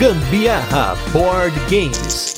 Gambiarra Board Games.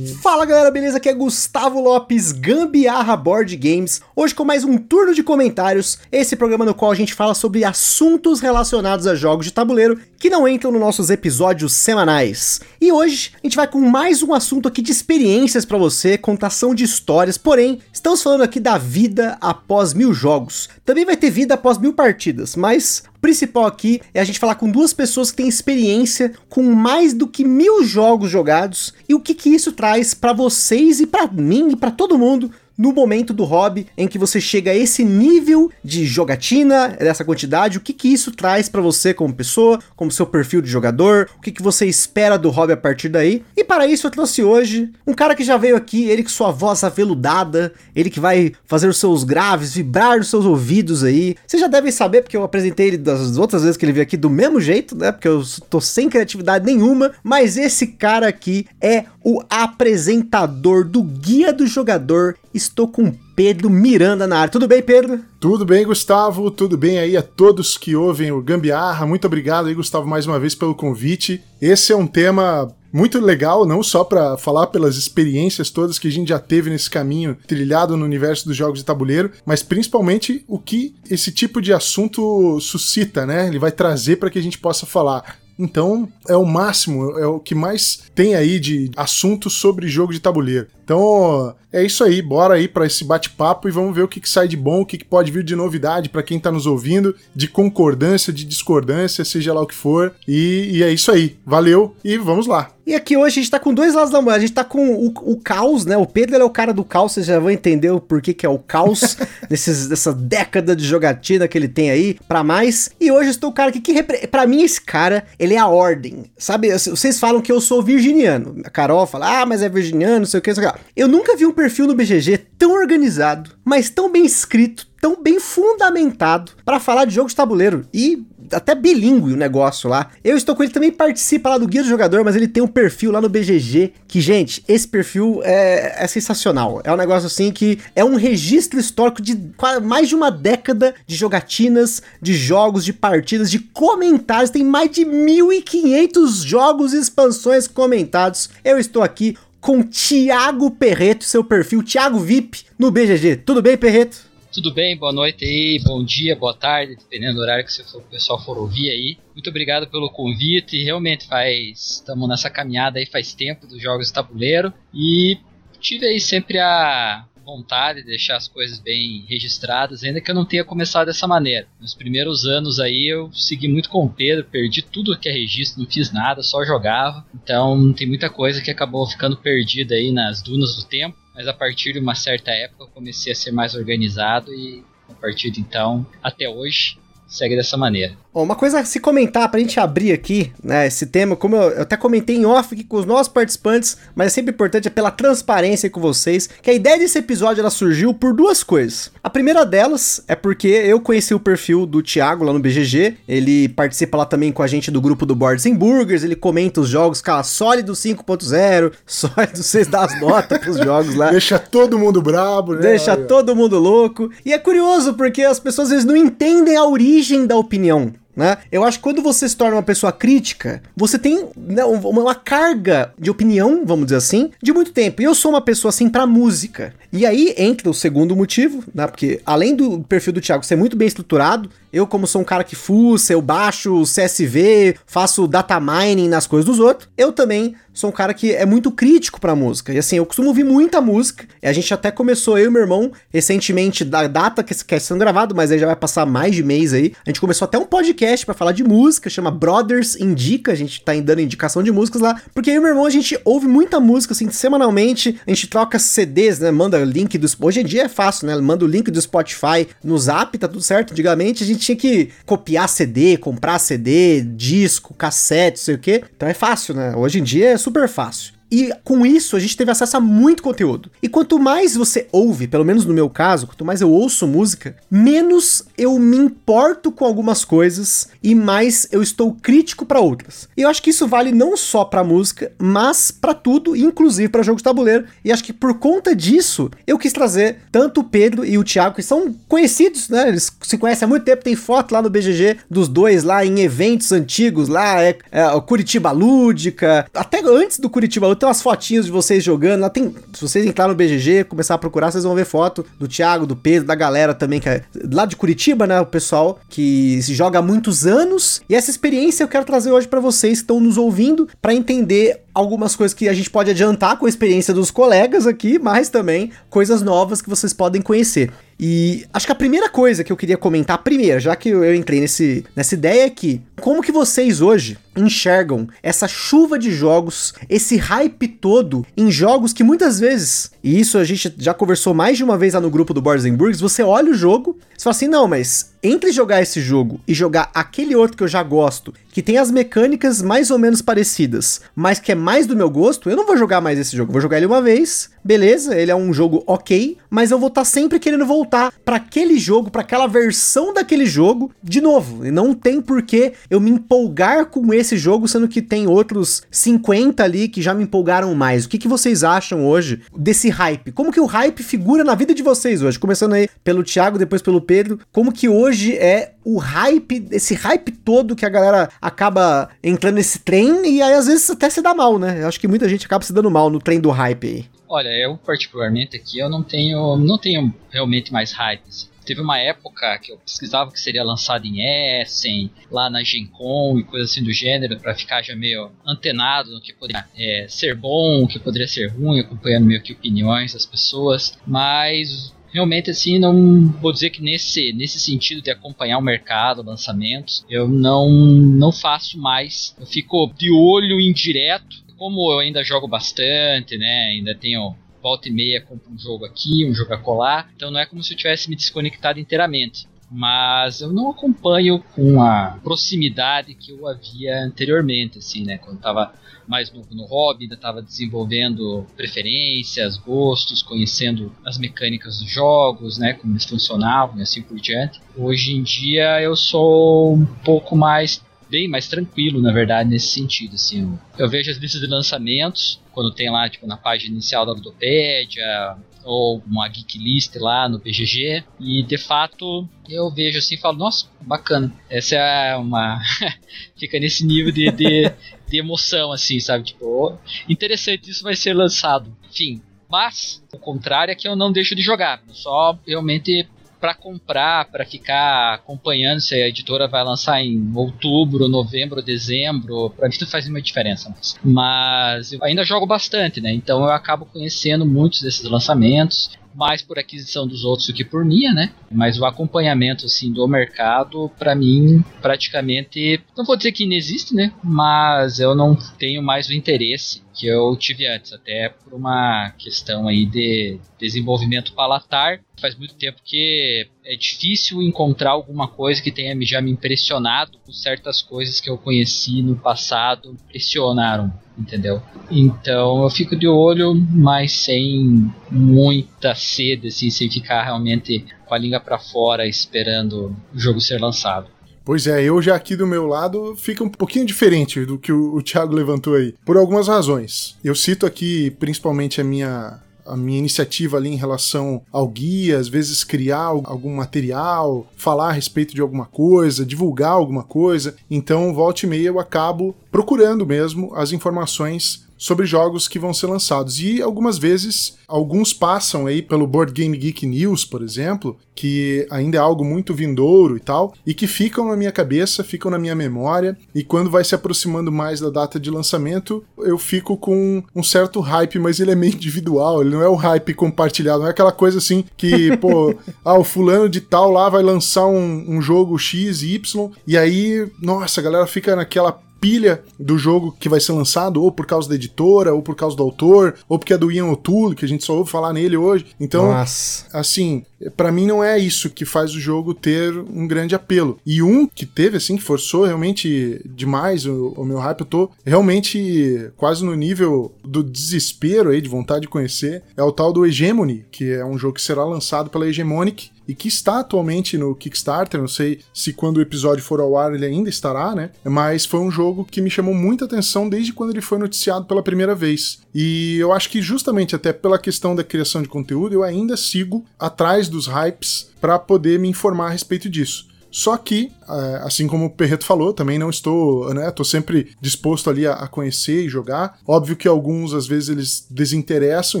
Fala galera, beleza? Aqui é Gustavo Lopes, Gambiarra Board Games. Hoje com mais um turno de comentários, esse programa no qual a gente fala sobre assuntos relacionados a jogos de tabuleiro que não entram nos nossos episódios semanais. E hoje a gente vai com mais um assunto aqui de experiências para você, contação de histórias, porém, estamos falando aqui da vida após mil jogos. Também vai ter vida após mil partidas, mas o principal aqui é a gente falar com duas pessoas que têm experiência com mais do que mil jogos jogados e o que, que isso traz para vocês e para mim e para todo mundo no momento do hobby em que você chega a esse nível de jogatina, dessa quantidade, o que que isso traz para você como pessoa, como seu perfil de jogador, o que que você espera do hobby a partir daí. E para isso eu trouxe hoje um cara que já veio aqui, ele com sua voz aveludada, ele que vai fazer os seus graves vibrar nos seus ouvidos aí. Vocês já devem saber porque eu apresentei ele das outras vezes que ele veio aqui do mesmo jeito, né? Porque eu tô sem criatividade nenhuma, mas esse cara aqui é o apresentador do Guia do Jogador. Estou com Pedro Miranda na área. Tudo bem, Pedro? Tudo bem, Gustavo. Tudo bem aí a todos que ouvem o Gambiarra. Muito obrigado aí, Gustavo, mais uma vez pelo convite. Esse é um tema muito legal, não só para falar pelas experiências todas que a gente já teve nesse caminho trilhado no universo dos jogos de tabuleiro, mas principalmente o que esse tipo de assunto suscita, né? Ele vai trazer para que a gente possa falar. Então, é o máximo, é o que mais tem aí de assuntos sobre jogo de tabuleiro. Então, é isso aí, bora aí para esse bate-papo e vamos ver o que, que, sai de bom, o que, que pode vir de novidade para quem tá nos ouvindo, de concordância, de discordância, seja lá o que for. E, e, é isso aí, valeu e vamos lá. E aqui hoje a gente tá com dois lados da moeda, a gente tá com o, o caos, né? O Pedro é o cara do caos, vocês já vão entender o porquê que é o caos desses, dessa década de jogatina que ele tem aí, para mais. E hoje eu estou o cara aqui que, para mim, esse cara, ele é a ordem, sabe? Vocês falam que eu sou virginiano, a Carol fala, ah, mas é virginiano, não sei o que, não sei o que. Eu nunca vi um perfil no BGG tão organizado, mas tão bem escrito, tão bem fundamentado para falar de jogo de tabuleiro e até bilíngue o negócio lá. Eu estou com ele também participa lá do Guia do Jogador, mas ele tem um perfil lá no BGG que, gente, esse perfil é, é sensacional. É um negócio assim que é um registro histórico de mais de uma década de jogatinas, de jogos, de partidas, de comentários. Tem mais de 1.500 jogos e expansões comentados. Eu estou aqui com Thiago Perreto, seu perfil Thiago VIP no BGG. Tudo bem, Perreto? Tudo bem, boa noite aí, bom dia, boa tarde, dependendo do horário que o pessoal for ouvir aí. Muito obrigado pelo convite, realmente faz, estamos nessa caminhada aí faz tempo dos jogos de tabuleiro e tive aí sempre a vontade de deixar as coisas bem registradas, ainda que eu não tenha começado dessa maneira. Nos primeiros anos aí eu segui muito com o Pedro, perdi tudo que é registro, não fiz nada, só jogava. Então tem muita coisa que acabou ficando perdida aí nas dunas do tempo. Mas a partir de uma certa época eu comecei a ser mais organizado e a partir de então até hoje segue dessa maneira. Bom, uma coisa a se comentar pra gente abrir aqui, né, esse tema, como eu, eu, até comentei em off aqui com os nossos participantes, mas é sempre importante é pela transparência com vocês, que a ideia desse episódio ela surgiu por duas coisas. A primeira delas é porque eu conheci o perfil do Thiago lá no BGG, ele participa lá também com a gente do grupo do Boards and Burgers, ele comenta os jogos, cara, sólido 5.0, sólido, vocês dão as notas pros jogos lá. Deixa todo mundo brabo, né? Deixa todo mundo louco. E é curioso porque as pessoas às vezes não entendem a origem origem da opinião. Né? Eu acho que quando você se torna uma pessoa crítica, você tem né, uma carga de opinião, vamos dizer assim, de muito tempo. E eu sou uma pessoa assim para música. E aí entra o segundo motivo, né? Porque além do perfil do Thiago ser muito bem estruturado, eu, como sou um cara que fuça, eu baixo CSV, faço data mining nas coisas dos outros, eu também sou um cara que é muito crítico pra música. E assim, eu costumo ouvir muita música. E a gente até começou, eu e meu irmão, recentemente, da data que está sendo gravado, mas aí já vai passar mais de mês aí. A gente começou até um podcast para falar de música, chama Brothers Indica. A gente tá dando indicação de músicas lá. Porque eu e meu irmão, a gente ouve muita música, assim, semanalmente. A gente troca CDs, né? Manda link do. Hoje em dia é fácil, né? Manda o link do Spotify no zap, tá tudo certo. Antigamente a gente tinha que copiar CD, comprar CD, disco, cassete, sei o quê. Então é fácil, né? Hoje em dia é super fácil. E com isso a gente teve acesso a muito conteúdo. E quanto mais você ouve, pelo menos no meu caso, quanto mais eu ouço música, menos eu me importo com algumas coisas e mais eu estou crítico para outras. E eu acho que isso vale não só para música, mas para tudo, inclusive para jogos de tabuleiro. E acho que por conta disso, eu quis trazer tanto o Pedro e o Thiago, que são conhecidos, né? Eles se conhecem há muito tempo, tem foto lá no BGG dos dois lá em eventos antigos, lá é, é Curitiba Lúdica, até antes do Curitiba Lúdica tem umas fotinhas de vocês jogando, lá tem, se vocês entrarem no BGG, começar a procurar, vocês vão ver foto do Thiago, do Pedro, da galera também que é lá de Curitiba, né, o pessoal que se joga há muitos anos. E essa experiência eu quero trazer hoje para vocês que estão nos ouvindo para entender algumas coisas que a gente pode adiantar com a experiência dos colegas aqui, mas também coisas novas que vocês podem conhecer. E acho que a primeira coisa que eu queria comentar, primeiro, já que eu entrei nesse, nessa ideia é que, como que vocês hoje enxergam essa chuva de jogos, esse hype todo em jogos que muitas vezes, e isso a gente já conversou mais de uma vez lá no grupo do Boards Burgers, você olha o jogo, você fala assim, não, mas entre jogar esse jogo e jogar aquele outro que eu já gosto, que tem as mecânicas mais ou menos parecidas, mas que é mais do meu gosto, eu não vou jogar mais esse jogo. Vou jogar ele uma vez, beleza, ele é um jogo ok, mas eu vou estar tá sempre querendo voltar para aquele jogo, para aquela versão daquele jogo de novo. E não tem porquê eu me empolgar com esse jogo, sendo que tem outros 50 ali que já me empolgaram mais. O que, que vocês acham hoje desse hype? Como que o hype figura na vida de vocês hoje? Começando aí pelo Thiago, depois pelo Pedro. Como que hoje é o hype, esse hype todo que a galera acaba entrando nesse trem e aí às vezes até se dá mal, né? Eu acho que muita gente acaba se dando mal no trem do hype aí. Olha, eu particularmente aqui eu não tenho, não tenho realmente mais hype. Assim. Teve uma época que eu pesquisava que seria lançado em Essen, lá na Gen Con e coisa assim do gênero, para ficar já meio antenado no que poderia é, ser bom, o que poderia ser ruim, acompanhando meio que opiniões das pessoas. Mas realmente assim não vou dizer que nesse nesse sentido de acompanhar o mercado lançamentos eu não não faço mais. Eu fico de olho indireto como eu ainda jogo bastante né ainda tenho volta e meia compro um jogo aqui um jogo a colar então não é como se eu tivesse me desconectado inteiramente mas eu não acompanho com a proximidade que eu havia anteriormente assim né quando estava mais no, no hobby, ainda estava desenvolvendo preferências, gostos, conhecendo as mecânicas dos jogos, né, como eles funcionavam e assim por diante. Hoje em dia eu sou um pouco mais bem mais tranquilo, na verdade, nesse sentido. Assim, eu vejo as listas de lançamentos, quando tem lá, tipo, na página inicial da Ludopédia, ou uma geek list lá no BGG, e de fato eu vejo assim e falo, nossa, bacana. Essa é uma. Fica nesse nível de, de, de, emoção, assim, sabe? Tipo, oh, interessante, isso vai ser lançado. Enfim. Mas, o contrário é que eu não deixo de jogar. Só realmente para comprar, para ficar acompanhando se a editora vai lançar em outubro, novembro, dezembro, para mim não faz nenhuma diferença. Mas eu ainda jogo bastante, né? Então eu acabo conhecendo muitos desses lançamentos mais por aquisição dos outros do que por minha, né? Mas o acompanhamento assim do mercado, para mim, praticamente, não vou dizer que inexiste, né? Mas eu não tenho mais o interesse que eu tive antes, até por uma questão aí de desenvolvimento palatar. Faz muito tempo que é difícil encontrar alguma coisa que tenha já me impressionado com certas coisas que eu conheci no passado impressionaram, entendeu? Então eu fico de olho, mas sem muita sede, assim, sem ficar realmente com a língua para fora esperando o jogo ser lançado. Pois é, eu já aqui do meu lado fica um pouquinho diferente do que o, o Thiago levantou aí, por algumas razões. Eu cito aqui principalmente a minha a minha iniciativa ali em relação ao guia, às vezes criar algum material, falar a respeito de alguma coisa, divulgar alguma coisa. Então, volta e meia eu acabo procurando mesmo as informações sobre jogos que vão ser lançados. E algumas vezes, alguns passam aí pelo Board Game Geek News, por exemplo, que ainda é algo muito vindouro e tal, e que ficam na minha cabeça, ficam na minha memória, e quando vai se aproximando mais da data de lançamento, eu fico com um certo hype, mas ele é meio individual, ele não é o hype compartilhado, não é aquela coisa assim que, pô, ah, o fulano de tal lá vai lançar um, um jogo X e Y, e aí, nossa, a galera fica naquela pilha do jogo que vai ser lançado, ou por causa da editora, ou por causa do autor, ou porque é do Ian O'Toole, que a gente só ouve falar nele hoje. Então, Nossa. assim, para mim não é isso que faz o jogo ter um grande apelo. E um que teve, assim, que forçou realmente demais o, o meu hype, eu tô realmente quase no nível do desespero aí, de vontade de conhecer, é o tal do Hegemony, que é um jogo que será lançado pela Hegemonic, e que está atualmente no Kickstarter. Não sei se quando o episódio for ao ar ele ainda estará, né? Mas foi um jogo que me chamou muita atenção desde quando ele foi noticiado pela primeira vez. E eu acho que justamente até pela questão da criação de conteúdo, eu ainda sigo atrás dos hypes para poder me informar a respeito disso. Só que, é, assim como o Perreto falou, também não estou, né? Tô sempre disposto ali a, conhecer e jogar. Óbvio que alguns, às vezes, eles desinteressam,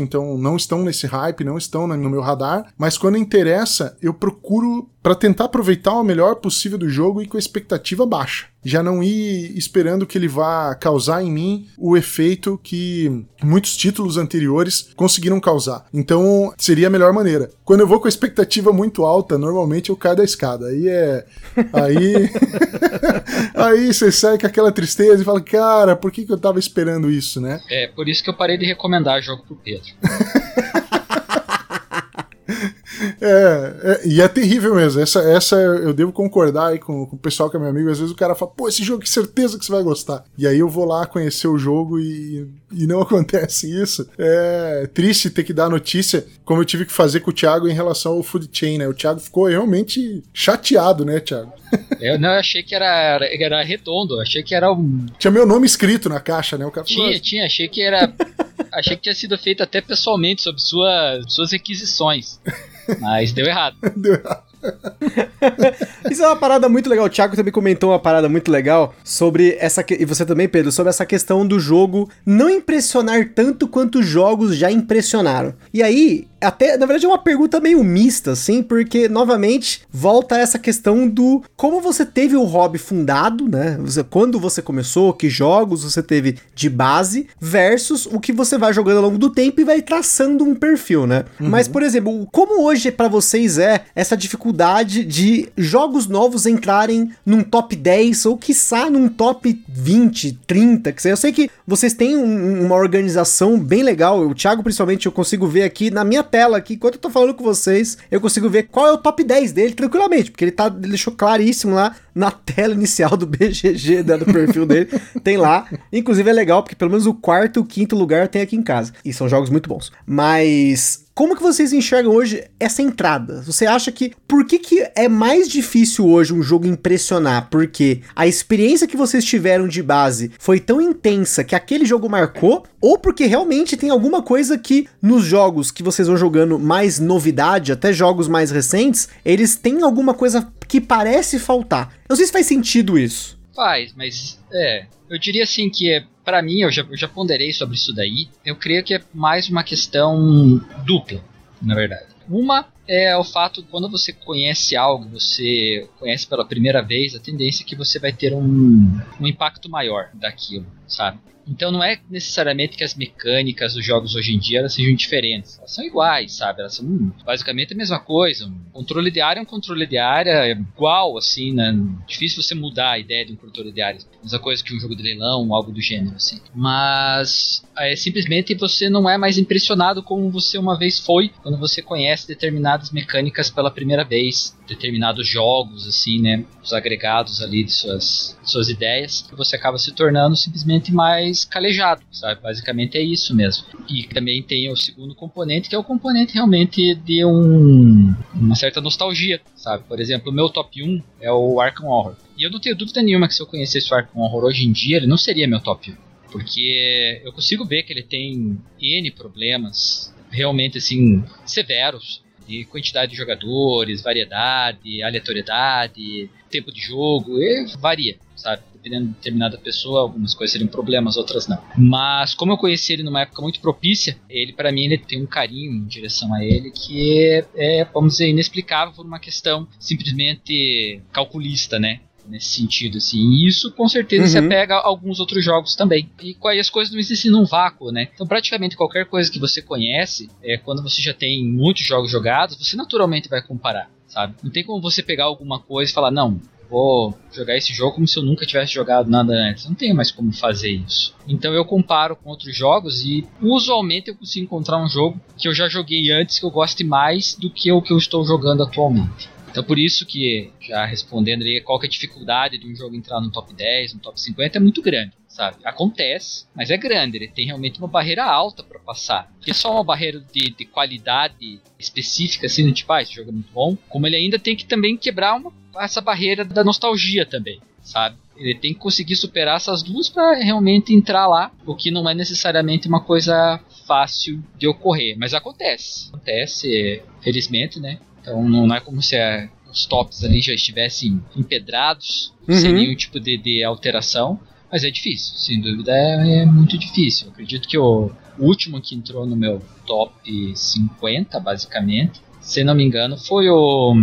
então não estão nesse hype, não estão no meu radar. Mas quando interessa, eu procuro para tentar aproveitar o melhor possível do jogo e com a expectativa baixa. Já não ir esperando que ele vá causar em mim o efeito que muitos títulos anteriores conseguiram causar. Então, seria a melhor maneira. Quando eu vou com a expectativa muito alta, normalmente eu caio da escada. Aí é. Aí. aí você sai com aquela tristeza e fala, cara, por que, que eu tava esperando isso, né? É, por isso que eu parei de recomendar jogo pro Pedro. É, é, e é terrível mesmo. Essa, essa eu devo concordar aí com, com, o pessoal que é meu amigo. Às vezes o cara fala, pô, esse jogo, que certeza que você vai gostar. E aí eu vou lá conhecer o jogo e, e não acontece isso. É triste ter que dar notícia, como eu tive que fazer com o Thiago em relação ao Food Chain, né? O Thiago ficou realmente chateado, né, Thiago? Eu não achei que era, era redondo, achei que era um. Tinha meu nome escrito na caixa, né? O cara tinha, falou, tinha, achei que era. achei que tinha sido feito até pessoalmente sobre sua, suas requisições. Mas deu errado. deu errado. Isso é uma parada muito legal. O Thiago também comentou uma parada muito legal sobre essa. E você também, Pedro, sobre essa questão do jogo não impressionar tanto quanto os jogos já impressionaram. E aí, até, na verdade, é uma pergunta meio mista, assim, porque, novamente, volta a essa questão do como você teve o hobby fundado, né? Você, quando você começou, que jogos você teve de base, versus o que você vai jogando ao longo do tempo e vai traçando um perfil, né? Uhum. Mas, por exemplo, como hoje para vocês é essa dificuldade de jogos novos entrarem num top 10 ou, quiçá, num top 20, 30, que eu sei que vocês têm um, uma organização bem legal, o Thiago, principalmente, eu consigo ver aqui na minha tela aqui, enquanto eu tô falando com vocês, eu consigo ver qual é o top 10 dele tranquilamente, porque ele tá ele deixou claríssimo lá na tela inicial do BGG, né, do perfil dele, tem lá. Inclusive é legal porque pelo menos o quarto e o quinto lugar tem aqui em casa. E são jogos muito bons. Mas como que vocês enxergam hoje essa entrada? Você acha que por que, que é mais difícil hoje um jogo impressionar? Porque a experiência que vocês tiveram de base foi tão intensa que aquele jogo marcou? Ou porque realmente tem alguma coisa que nos jogos que vocês vão jogando mais novidade, até jogos mais recentes, eles têm alguma coisa que parece faltar? Não sei se faz sentido isso. Faz, mas é. Eu diria assim que é para mim, eu já, eu já ponderei sobre isso daí, eu creio que é mais uma questão dupla, na verdade. Uma é o fato quando você conhece algo, você conhece pela primeira vez, a tendência é que você vai ter um, um impacto maior daquilo, sabe? Então não é necessariamente que as mecânicas dos jogos hoje em dia elas sejam diferentes. Elas são iguais, sabe? Elas são hum, basicamente a mesma coisa. Um controle de área é um controle de área é igual, assim, né? Difícil você mudar a ideia de um controle de área. Mesma coisa que um jogo de leilão, algo do gênero, assim. Mas é simplesmente você não é mais impressionado como você uma vez foi quando você conhece determinadas mecânicas pela primeira vez, determinados jogos, assim, né? Os agregados ali de suas, de suas ideias, você acaba se tornando simplesmente mais calejado, sabe? Basicamente é isso mesmo. E também tem o segundo componente, que é o componente realmente de um, uma certa nostalgia, sabe? Por exemplo, o meu top 1 é o Arkham Horror. E eu não tenho dúvida nenhuma que se eu conhecesse o Arkham Horror hoje em dia, ele não seria meu top 1. Porque eu consigo ver que ele tem N problemas realmente assim severos de quantidade de jogadores, variedade, aleatoriedade, tempo de jogo, e varia, sabe? dependendo de determinada pessoa, algumas coisas seriam problemas, outras não. Mas como eu conheci ele numa época muito propícia, ele para mim ele tem um carinho em direção a ele que é, é, vamos dizer, inexplicável por uma questão simplesmente calculista, né? Nesse sentido, assim. E isso com certeza uhum. se apega a alguns outros jogos também. E as coisas não existem num vácuo, né? Então praticamente qualquer coisa que você conhece, é, quando você já tem muitos jogos jogados, você naturalmente vai comparar, sabe? Não tem como você pegar alguma coisa e falar, não, vou jogar esse jogo como se eu nunca tivesse jogado nada antes. Não tenho mais como fazer isso. Então eu comparo com outros jogos e usualmente eu consigo encontrar um jogo que eu já joguei antes que eu goste mais do que o que eu estou jogando atualmente. Então por isso que, já respondendo aí, qual que é a dificuldade de um jogo entrar no top 10, no top 50 é muito grande, sabe? Acontece, mas é grande, ele tem realmente uma barreira alta para passar. Porque só uma barreira de, de qualidade específica, assim, tipo, ah, esse jogo é muito bom, como ele ainda tem que também quebrar uma, essa barreira da nostalgia também, sabe? Ele tem que conseguir superar essas duas para realmente entrar lá, o que não é necessariamente uma coisa fácil de ocorrer, mas acontece. Acontece, felizmente, né? Então não é como se a, os tops ali já estivessem empedrados, uhum. sem nenhum tipo de, de, alteração. Mas é difícil, sem dúvida é, é muito difícil. Eu acredito que o, o último que entrou no meu top 50, basicamente, se não me engano, foi o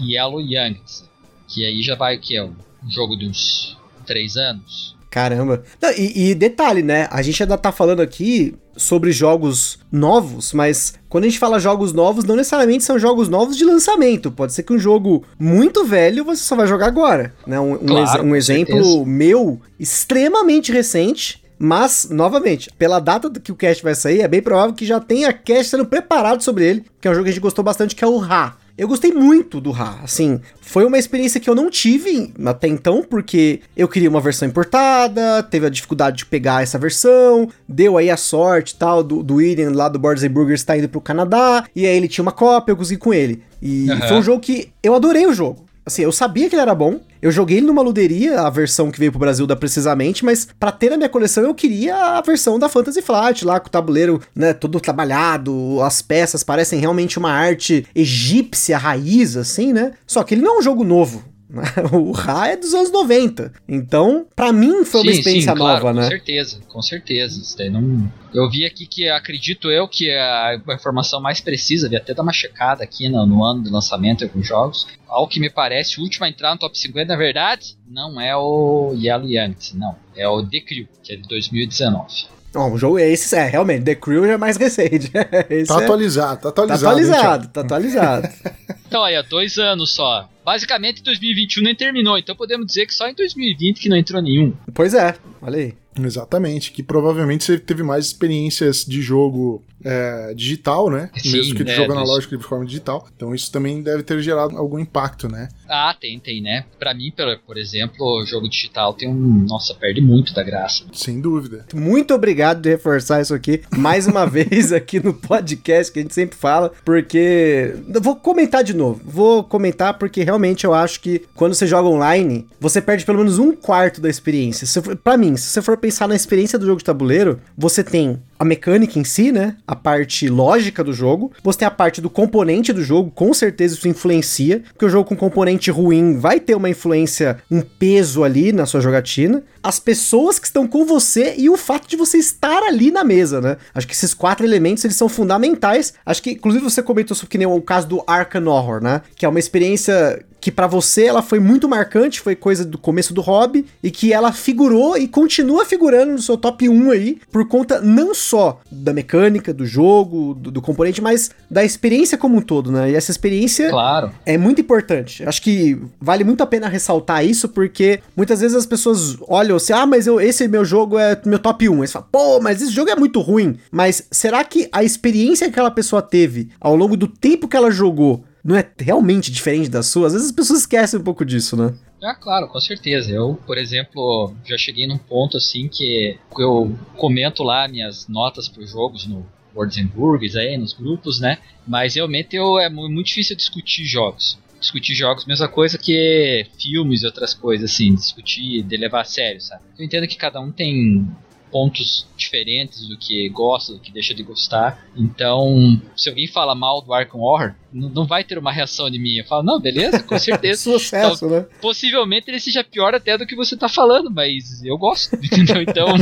Yellow Youngs, que aí já vai que é um jogo de uns 3 anos. Caramba. Não, e, e, detalhe, né? A gente ainda tá falando aqui sobre jogos novos, mas quando a gente fala jogos novos, não necessariamente são jogos novos de lançamento. Pode ser que um jogo muito velho você só vai jogar agora. Né? Um, claro, um, um exemplo meu extremamente recente. Mas, novamente, pela data que o cast vai sair, é bem provável que já tenha cast sendo preparado sobre ele, que é um jogo que a gente gostou bastante, que é o Ra. Eu gostei muito do Ra, assim, foi uma experiência que eu não tive até então, porque eu queria uma versão importada, teve a dificuldade de pegar essa versão, deu aí a sorte tal do, do William lá do Boards Burgers tá indo pro Canadá, e aí ele tinha uma cópia, eu consegui com ele. E uhum. foi um jogo que eu adorei o jogo. Assim, eu sabia que ele era bom. Eu joguei ele numa luderia, a versão que veio pro Brasil da Precisamente, mas para ter na minha coleção eu queria a versão da Fantasy Flight, lá com o tabuleiro, né, todo trabalhado, as peças parecem realmente uma arte egípcia raiz, assim, né? Só que ele não é um jogo novo. o Ra é dos anos 90. Então, para mim foi uma sim, experiência sim, claro, nova, com né? Com certeza, com certeza. Isso daí não... Eu vi aqui que acredito eu que a informação mais precisa, vi até dar uma checada aqui no, no ano de lançamento de alguns jogos. Ao que me parece, o último a entrar no top 50, na verdade, não é o Yellow Yankees, não. É o The Crew, que é de 2019. Ó, o jogo é esse, é, realmente, The Crew já é mais recente. Esse tá é... atualizado, tá atualizado. Tá atualizado, hein, tá atualizado. então aí, há dois anos só. Basicamente 2021 nem terminou, então podemos dizer que só em 2020 que não entrou nenhum. Pois é, olha aí. Exatamente, que provavelmente você teve mais experiências de jogo é, digital, né? Sim, Mesmo que de é, jogo analógico de forma digital. Então isso também deve ter gerado algum impacto, né? Ah, tem, tem, né? Pra mim, por exemplo, o jogo digital tem um. Nossa, perde muito da graça. Sem dúvida. Muito obrigado de reforçar isso aqui mais uma vez aqui no podcast que a gente sempre fala, porque. Eu vou comentar de novo. Vou comentar porque realmente eu acho que quando você joga online, você perde pelo menos um quarto da experiência. Se pra mim, se você for pensar na experiência do jogo de tabuleiro, você tem a mecânica em si, né? A parte lógica do jogo. Você tem a parte do componente do jogo, com certeza isso influencia, porque o jogo com componente ruim vai ter uma influência, um peso ali na sua jogatina. As pessoas que estão com você e o fato de você estar ali na mesa, né? Acho que esses quatro elementos eles são fundamentais. Acho que inclusive você comentou sobre que nem o caso do Arkham Horror, né? Que é uma experiência que para você ela foi muito marcante, foi coisa do começo do hobby e que ela figurou e continua figurando no seu top 1 aí, por conta não só da mecânica do jogo, do, do, componente, mas da experiência como um todo, né? E essa experiência claro. é muito importante. Acho que vale muito a pena ressaltar isso porque muitas vezes as pessoas olham assim: "Ah, mas eu, esse meu jogo é meu top 1". Eles falam: "Pô, mas esse jogo é muito ruim". Mas será que a experiência que aquela pessoa teve ao longo do tempo que ela jogou não é realmente diferente da sua, às vezes as pessoas esquecem um pouco disso, né? Ah, claro, com certeza. Eu, por exemplo, já cheguei num ponto assim que eu comento lá minhas notas para os jogos no Words and Burgers aí, nos grupos, né? Mas realmente eu, é muito difícil discutir jogos. Discutir jogos, mesma coisa que filmes e outras coisas, assim, discutir, de levar a sério, sabe? Eu entendo que cada um tem pontos diferentes do que gosta, do que deixa de gostar. Então, se alguém fala mal do Arkham Horror, não vai ter uma reação de mim. Eu falo, não, beleza, com certeza. Sucesso, então, né? Possivelmente ele seja pior até do que você tá falando, mas eu gosto, entendeu? Então.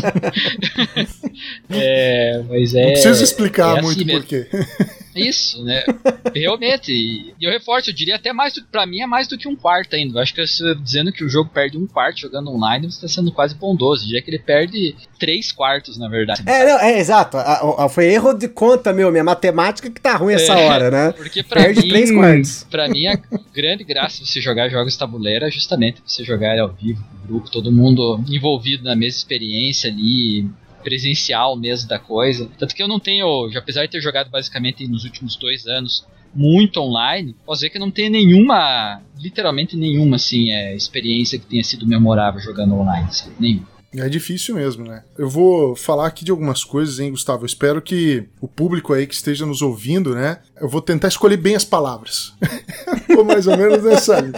é, mas é. Não precisa explicar é assim muito por quê. Isso, né? Realmente. E eu reforço, eu diria até mais do que. Pra mim é mais do que um quarto ainda. Eu acho que você dizendo que o jogo perde um quarto jogando online, você tá sendo quase bondoso. Eu diria que ele perde três quartos, na verdade. É, não, é exato. A, a, foi erro de conta, meu. Minha matemática que tá ruim essa é, hora, né? Porque pra perde mim, três quartos. Pra mim, a grande graça de você jogar jogos tabuleiro é justamente você jogar ao vivo, com o grupo, todo mundo envolvido na mesma experiência ali presencial mesmo da coisa. Tanto que eu não tenho, apesar de ter jogado basicamente nos últimos dois anos muito online, posso dizer que não tenho nenhuma, literalmente nenhuma, assim, é, experiência que tenha sido memorável jogando online, sabe? Nenhuma. É difícil mesmo, né? Eu vou falar aqui de algumas coisas, hein, Gustavo? Eu espero que o público aí que esteja nos ouvindo, né? Eu vou tentar escolher bem as palavras. ou mais ou menos nessa linha.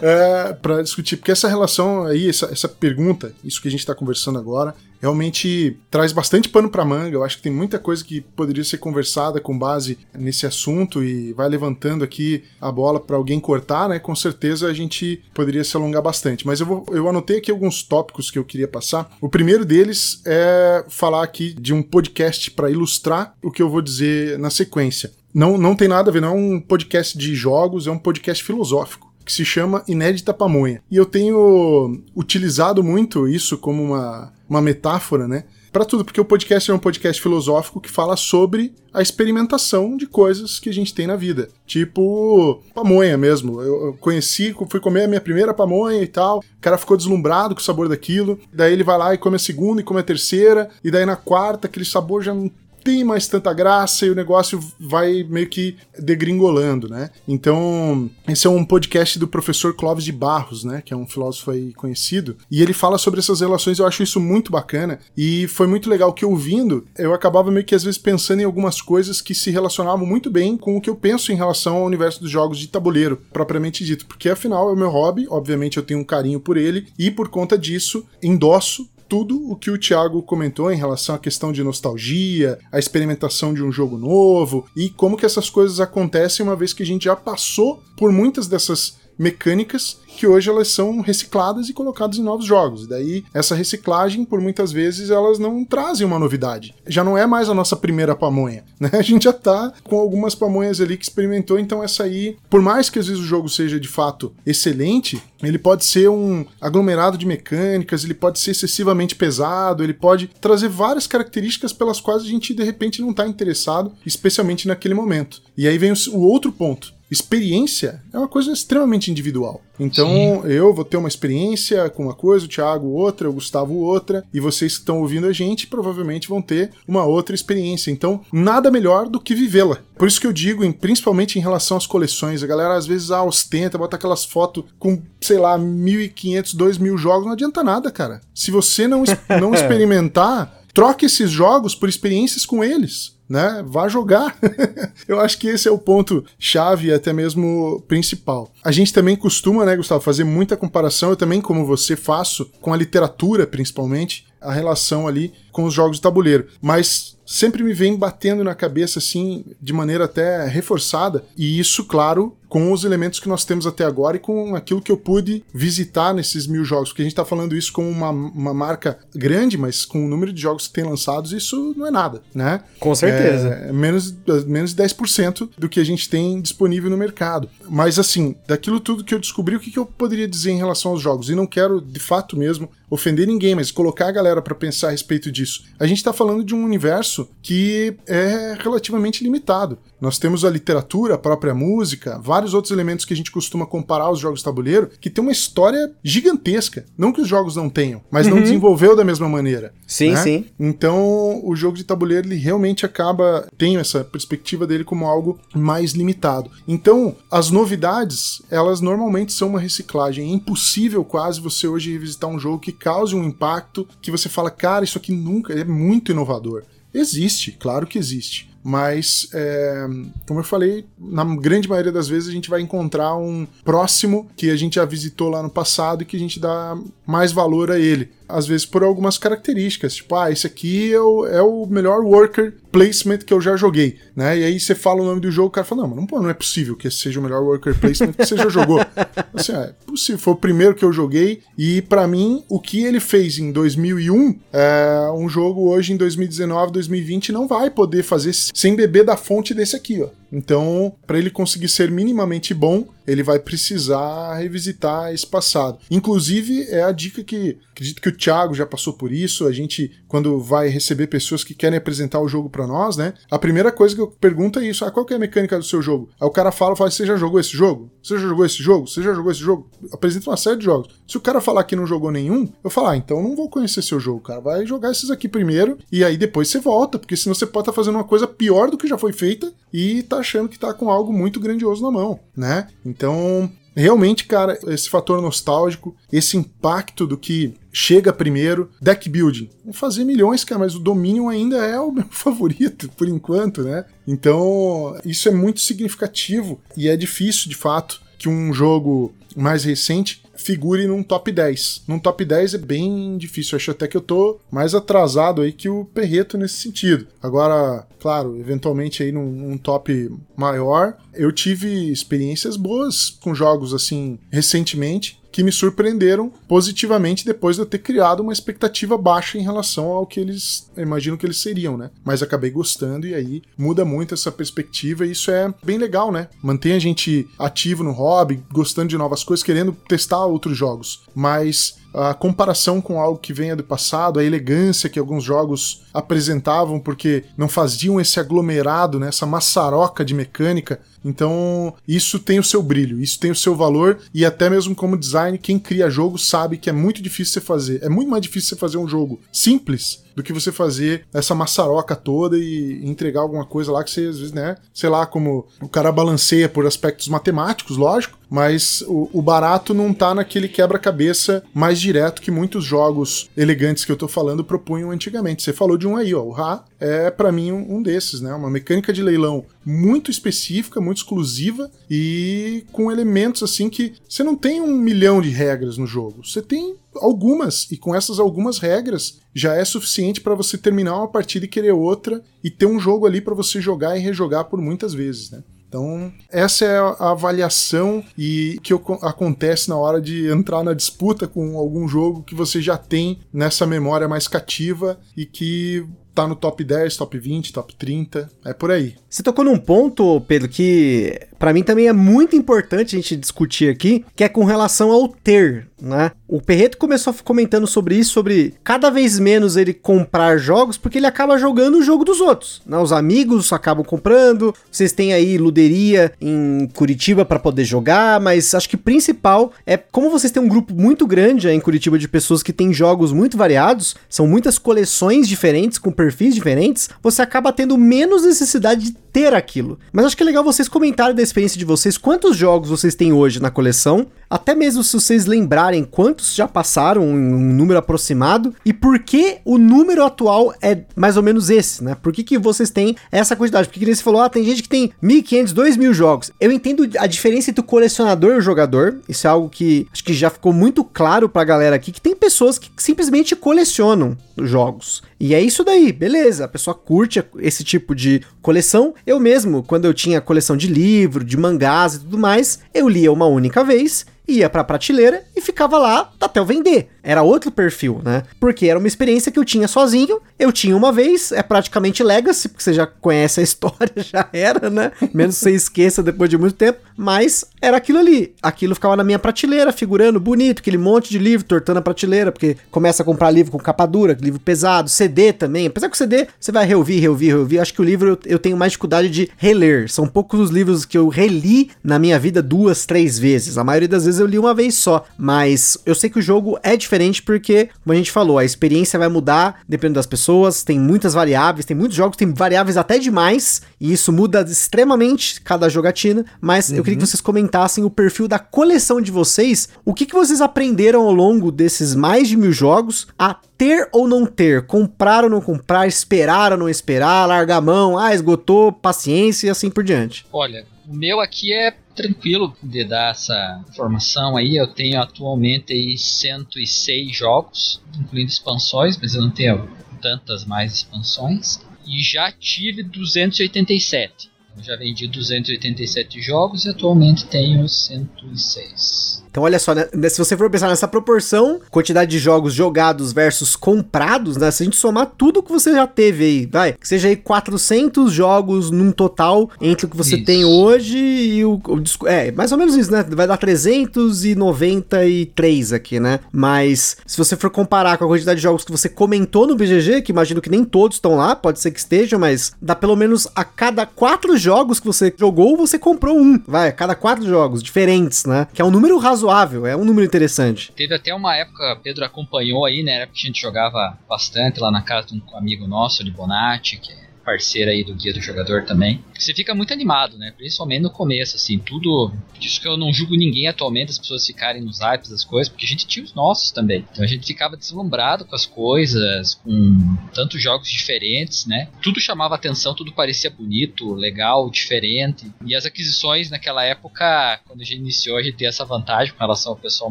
É, para discutir, porque essa relação aí, essa, essa pergunta, isso que a gente está conversando agora, realmente traz bastante pano para manga. Eu acho que tem muita coisa que poderia ser conversada com base nesse assunto e vai levantando aqui a bola para alguém cortar, né? Com certeza a gente poderia se alongar bastante. Mas eu, vou, eu anotei aqui alguns tópicos que eu queria passar. O primeiro deles é falar aqui de um podcast para ilustrar o que eu vou dizer na sequência. Não, não tem nada a ver, não é um podcast de jogos, é um podcast filosófico que se chama Inédita Pamonha. E eu tenho utilizado muito isso como uma, uma metáfora, né? Para tudo, porque o podcast é um podcast filosófico que fala sobre a experimentação de coisas que a gente tem na vida. Tipo, pamonha mesmo. Eu conheci, fui comer a minha primeira pamonha e tal. O cara ficou deslumbrado com o sabor daquilo. Daí ele vai lá e come a segunda e come a terceira. E daí na quarta, aquele sabor já não tem mais tanta graça e o negócio vai meio que degringolando, né? Então, esse é um podcast do professor Clóvis de Barros, né? Que é um filósofo aí conhecido. E ele fala sobre essas relações, eu acho isso muito bacana. E foi muito legal que ouvindo, eu acabava meio que às vezes pensando em algumas coisas que se relacionavam muito bem com o que eu penso em relação ao universo dos jogos de tabuleiro, propriamente dito. Porque afinal é o meu hobby, obviamente eu tenho um carinho por ele, e por conta disso endosso tudo o que o Thiago comentou em relação à questão de nostalgia, a experimentação de um jogo novo e como que essas coisas acontecem uma vez que a gente já passou por muitas dessas mecânicas que hoje elas são recicladas e colocadas em novos jogos. E daí, essa reciclagem, por muitas vezes, elas não trazem uma novidade. Já não é mais a nossa primeira pamonha, né? A gente já tá com algumas pamonhas ali que experimentou, então essa aí, por mais que às vezes o jogo seja de fato excelente, ele pode ser um aglomerado de mecânicas, ele pode ser excessivamente pesado, ele pode trazer várias características pelas quais a gente de repente não está interessado, especialmente naquele momento. E aí vem o outro ponto experiência é uma coisa extremamente individual. Então, Sim. eu vou ter uma experiência com uma coisa, o Thiago outra, o Gustavo outra, e vocês que estão ouvindo a gente provavelmente vão ter uma outra experiência. Então, nada melhor do que vivê-la. Por isso que eu digo, em, principalmente em relação às coleções, a galera às vezes ah, ostenta, bota aquelas fotos com, sei lá, 1.500, 2.000 jogos, não adianta nada, cara. Se você não, não experimentar, troque esses jogos por experiências com eles né? Vá jogar. eu acho que esse é o ponto chave e até mesmo principal. A gente também costuma, né, Gustavo, fazer muita comparação, eu também, como você, faço com a literatura, principalmente, a relação ali com os jogos de tabuleiro. Mas sempre me vem batendo na cabeça, assim, de maneira até reforçada, e isso, claro, com os elementos que nós temos até agora e com aquilo que eu pude visitar nesses mil jogos, porque a gente está falando isso como uma, uma marca grande, mas com o número de jogos que tem lançados, isso não é nada, né? Com certeza. É, menos, menos de 10% do que a gente tem disponível no mercado. Mas assim, daquilo tudo que eu descobri, o que, que eu poderia dizer em relação aos jogos? E não quero, de fato mesmo, ofender ninguém, mas colocar a galera para pensar a respeito disso. A gente está falando de um universo que é relativamente limitado. Nós temos a literatura, a própria música, vários outros elementos que a gente costuma comparar aos jogos de tabuleiro, que tem uma história gigantesca. Não que os jogos não tenham, mas uhum. não desenvolveu da mesma maneira. Sim, né? sim. Então, o jogo de tabuleiro, ele realmente acaba, tem essa perspectiva dele como algo mais limitado. Então, as novidades, elas normalmente são uma reciclagem. É impossível quase você hoje revisitar um jogo que cause um impacto que você fala, cara, isso aqui nunca é muito inovador. Existe, claro que existe mas é, como eu falei, na grande maioria das vezes a gente vai encontrar um próximo que a gente já visitou lá no passado e que a gente dá mais valor a ele. Às vezes por algumas características, tipo, ah, esse aqui é o, é o melhor worker placement que eu já joguei, né? E aí você fala o nome do jogo, o cara fala, não, mas não, não é possível que esse seja o melhor worker placement que você já jogou. Assim, é possível, foi o primeiro que eu joguei e para mim, o que ele fez em 2001, é, um jogo hoje em 2019, 2020 não vai poder fazer sem beber da fonte desse aqui, ó. Então, para ele conseguir ser minimamente bom, ele vai precisar revisitar esse passado. Inclusive, é a dica que acredito que o Thiago já passou por isso. A gente, quando vai receber pessoas que querem apresentar o jogo para nós, né? A primeira coisa que eu pergunto é isso: ah, qual que é a mecânica do seu jogo? Aí o cara fala, fala, você já jogou esse jogo? Você já jogou esse jogo? Você já jogou esse jogo? Apresenta uma série de jogos. Se o cara falar que não jogou nenhum, eu falo, ah, então não vou conhecer seu jogo, cara. Vai jogar esses aqui primeiro e aí depois você volta, porque senão você pode estar tá fazendo uma coisa pior do que já foi feita e tá achando que tá com algo muito grandioso na mão, né? Então, realmente, cara, esse fator nostálgico, esse impacto do que chega primeiro, deck building. Fazer milhões, cara, mas o Dominion ainda é o meu favorito, por enquanto, né? Então, isso é muito significativo e é difícil, de fato, que um jogo mais recente figure num top 10. Num top 10 é bem difícil. Acho até que eu tô mais atrasado aí que o Perreto nesse sentido. Agora, claro, eventualmente aí num, num top maior, eu tive experiências boas com jogos assim recentemente que me surpreenderam positivamente depois de eu ter criado uma expectativa baixa em relação ao que eles imagino que eles seriam, né? Mas acabei gostando e aí muda muito essa perspectiva e isso é bem legal, né? Mantém a gente ativo no hobby, gostando de novas coisas, querendo testar outros jogos. Mas a comparação com algo que venha do passado, a elegância que alguns jogos apresentavam, porque não faziam esse aglomerado, né, essa maçaroca de mecânica. Então, isso tem o seu brilho, isso tem o seu valor, e até mesmo como design, quem cria jogo sabe que é muito difícil você fazer. É muito mais difícil você fazer um jogo simples do que você fazer essa maçaroca toda e entregar alguma coisa lá que você, às vezes, né, sei lá, como o cara balanceia por aspectos matemáticos, lógico, mas o, o barato não tá naquele quebra-cabeça mais direto que muitos jogos elegantes que eu tô falando propunham antigamente. Você falou de um aí, ó, o Ra é para mim um, desses, né, uma mecânica de leilão muito específica, muito exclusiva e com elementos assim que você não tem um milhão de regras no jogo, você tem algumas e com essas algumas regras já é suficiente para você terminar uma partida e querer outra e ter um jogo ali para você jogar e rejogar por muitas vezes, né? Então, essa é a avaliação e que acontece na hora de entrar na disputa com algum jogo que você já tem nessa memória mais cativa e que tá no top 10, top 20, top 30, é por aí. Você tocou num ponto, Pedro, que para mim também é muito importante a gente discutir aqui, que é com relação ao ter, né? O Perreto começou comentando sobre isso, sobre cada vez menos ele comprar jogos, porque ele acaba jogando o jogo dos outros, né? Os amigos acabam comprando, vocês têm aí luderia em Curitiba para poder jogar, mas acho que o principal é como vocês têm um grupo muito grande aí em Curitiba de pessoas que têm jogos muito variados, são muitas coleções diferentes com perfis diferentes, você acaba tendo menos necessidade de ter aquilo. Mas acho que é legal vocês comentarem da experiência de vocês, quantos jogos vocês têm hoje na coleção, até mesmo se vocês lembrarem quantos já passaram, um número aproximado, e por que o número atual é mais ou menos esse, né? Por que, que vocês têm essa quantidade? Porque você falou, ah, tem gente que tem 1.500, 2.000 jogos. Eu entendo a diferença entre o colecionador e o jogador, isso é algo que acho que já ficou muito claro pra galera aqui, que tem pessoas que simplesmente colecionam jogos. E é isso daí, beleza. A pessoa curte esse tipo de coleção. Eu mesmo, quando eu tinha coleção de livro, de mangás e tudo mais, eu lia uma única vez ia pra prateleira e ficava lá até eu vender. Era outro perfil, né? Porque era uma experiência que eu tinha sozinho, eu tinha uma vez, é praticamente legacy, porque você já conhece a história, já era, né? Menos você esqueça depois de muito tempo, mas era aquilo ali. Aquilo ficava na minha prateleira, figurando bonito, aquele monte de livro tortando a prateleira, porque começa a comprar livro com capa dura, livro pesado, CD também. Apesar que o CD você vai reouvir, reouvir, reouvir. Acho que o livro eu, eu tenho mais dificuldade de reler. São poucos os livros que eu reli na minha vida duas, três vezes. A maioria das vezes eu li uma vez só, mas eu sei que o jogo é diferente porque, como a gente falou, a experiência vai mudar dependendo das pessoas, tem muitas variáveis, tem muitos jogos, tem variáveis até demais, e isso muda extremamente cada jogatina, mas uhum. eu queria que uhum. vocês comentassem o perfil da coleção de vocês, o que, que vocês aprenderam ao longo desses mais de mil jogos a ter ou não ter, comprar ou não comprar, esperar ou não esperar, largar a mão, ah, esgotou, paciência e assim por diante. Olha, o meu aqui é tranquilo de dar essa informação aí. Eu tenho atualmente aí 106 jogos, incluindo expansões, mas eu não tenho tantas mais expansões. E já tive 287. Eu já vendi 287 jogos e atualmente tenho 106. Então olha só, né, se você for pensar nessa proporção, quantidade de jogos jogados versus comprados, né? Se a gente somar tudo que você já teve aí, vai, que seja aí 400 jogos num total entre o que você isso. tem hoje e o, o, é, mais ou menos isso, né? Vai dar 393 aqui, né? Mas se você for comparar com a quantidade de jogos que você comentou no BGG, que imagino que nem todos estão lá, pode ser que estejam, mas dá pelo menos a cada quatro jogos que você jogou, você comprou um. Vai, a cada quatro jogos diferentes, né? Que é um número razoável, é um número interessante. Teve até uma época, Pedro acompanhou aí, né? Porque a gente jogava bastante lá na casa de um amigo nosso, de Bonatti, que é parceira aí do guia do jogador também. Você fica muito animado, né? Principalmente no começo, assim, tudo. Disso que eu não julgo ninguém atualmente, as pessoas ficarem nos hypes das coisas, porque a gente tinha os nossos também. Então a gente ficava deslumbrado com as coisas, com tantos jogos diferentes, né? Tudo chamava atenção, tudo parecia bonito, legal, diferente. E as aquisições naquela época, quando a gente iniciou, a gente tinha essa vantagem com relação ao pessoal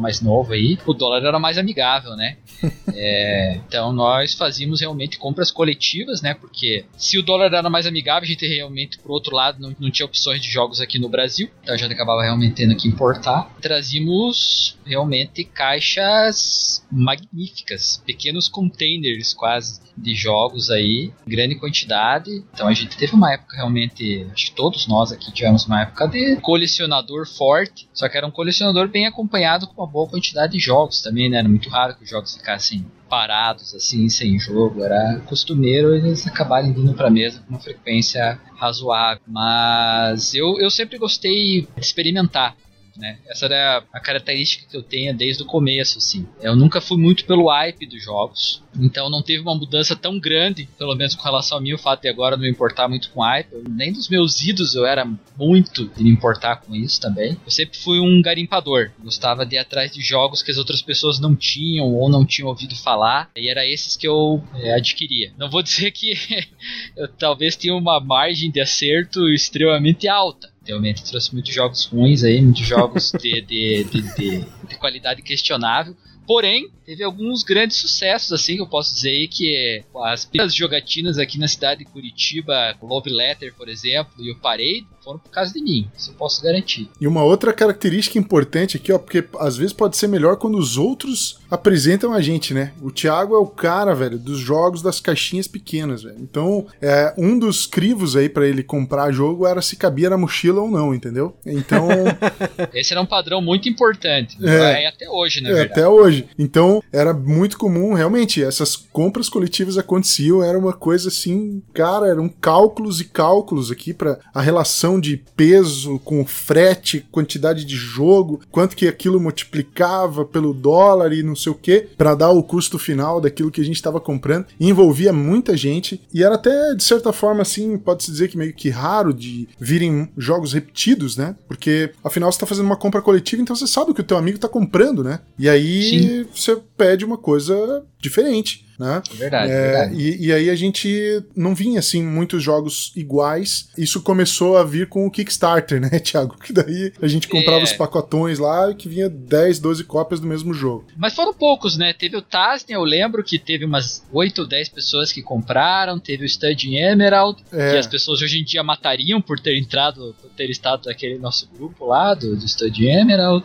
mais novo aí. O dólar era mais amigável, né? é, então nós fazíamos realmente compras coletivas, né? Porque se o dólar era mais amigável, a gente realmente, por outro lado, não, não tinha opções de jogos aqui no Brasil, então a gente acabava realmente tendo que importar. Trazíamos realmente caixas magníficas, pequenos containers quase de jogos aí, grande quantidade. Então a gente teve uma época realmente, acho que todos nós aqui tivemos uma época de colecionador forte, só que era um colecionador bem acompanhado com uma boa quantidade de jogos também, né? Era muito raro que os jogos ficassem parados assim, sem jogo. Era costumeiro eles acabarem vindo pra mesa com uma frequência razoável. Mas eu, eu sempre gostei de experimentar. Né? Essa era a característica que eu tenho desde o começo, assim. Eu nunca fui muito pelo hype dos jogos, então não teve uma mudança tão grande, pelo menos com relação a mim, o fato de agora não me importar muito com hype. Eu, nem dos meus idos eu era muito de me importar com isso também. Eu sempre fui um garimpador, gostava de ir atrás de jogos que as outras pessoas não tinham ou não tinham ouvido falar, e era esses que eu é, adquiria. Não vou dizer que eu talvez tenha uma margem de acerto extremamente alta, realmente trouxe muitos jogos ruins aí, muitos jogos de, de, de, de, de qualidade questionável. Porém, teve alguns grandes sucessos, assim, que eu posso dizer aí, que as primeiras jogatinas aqui na cidade de Curitiba, Love Letter, por exemplo, e o Parade, foram por causa de mim, isso eu posso garantir. E uma outra característica importante aqui, ó, porque às vezes pode ser melhor quando os outros apresentam a gente, né? O Thiago é o cara, velho, dos jogos das caixinhas pequenas, velho. Então, é, um dos crivos aí para ele comprar jogo era se cabia na mochila ou não, entendeu? Então. Esse era um padrão muito importante. É, é até hoje, né? É, até hoje. Então, era muito comum, realmente, essas compras coletivas aconteciam, era uma coisa assim, cara, eram cálculos e cálculos aqui para a relação de peso com frete, quantidade de jogo, quanto que aquilo multiplicava pelo dólar e não sei o que, para dar o custo final daquilo que a gente estava comprando. Envolvia muita gente e era até, de certa forma, assim, pode-se dizer que meio que raro de virem jogos repetidos, né? Porque afinal você está fazendo uma compra coletiva, então você sabe o que o teu amigo está comprando, né? E aí Sim. você pede uma coisa diferente né? Verdade, é, verdade. E, e, aí a gente não vinha, assim, muitos jogos iguais. Isso começou a vir com o Kickstarter, né, Thiago? Que daí a gente comprava é. os pacotões lá que vinha 10, 12 cópias do mesmo jogo. Mas foram poucos, né? Teve o Tasnia, eu lembro que teve umas 8 ou 10 pessoas que compraram, teve o Stud Emerald, é. que as pessoas hoje em dia matariam por ter entrado, por ter estado naquele nosso grupo lá, do, do Stud Emerald.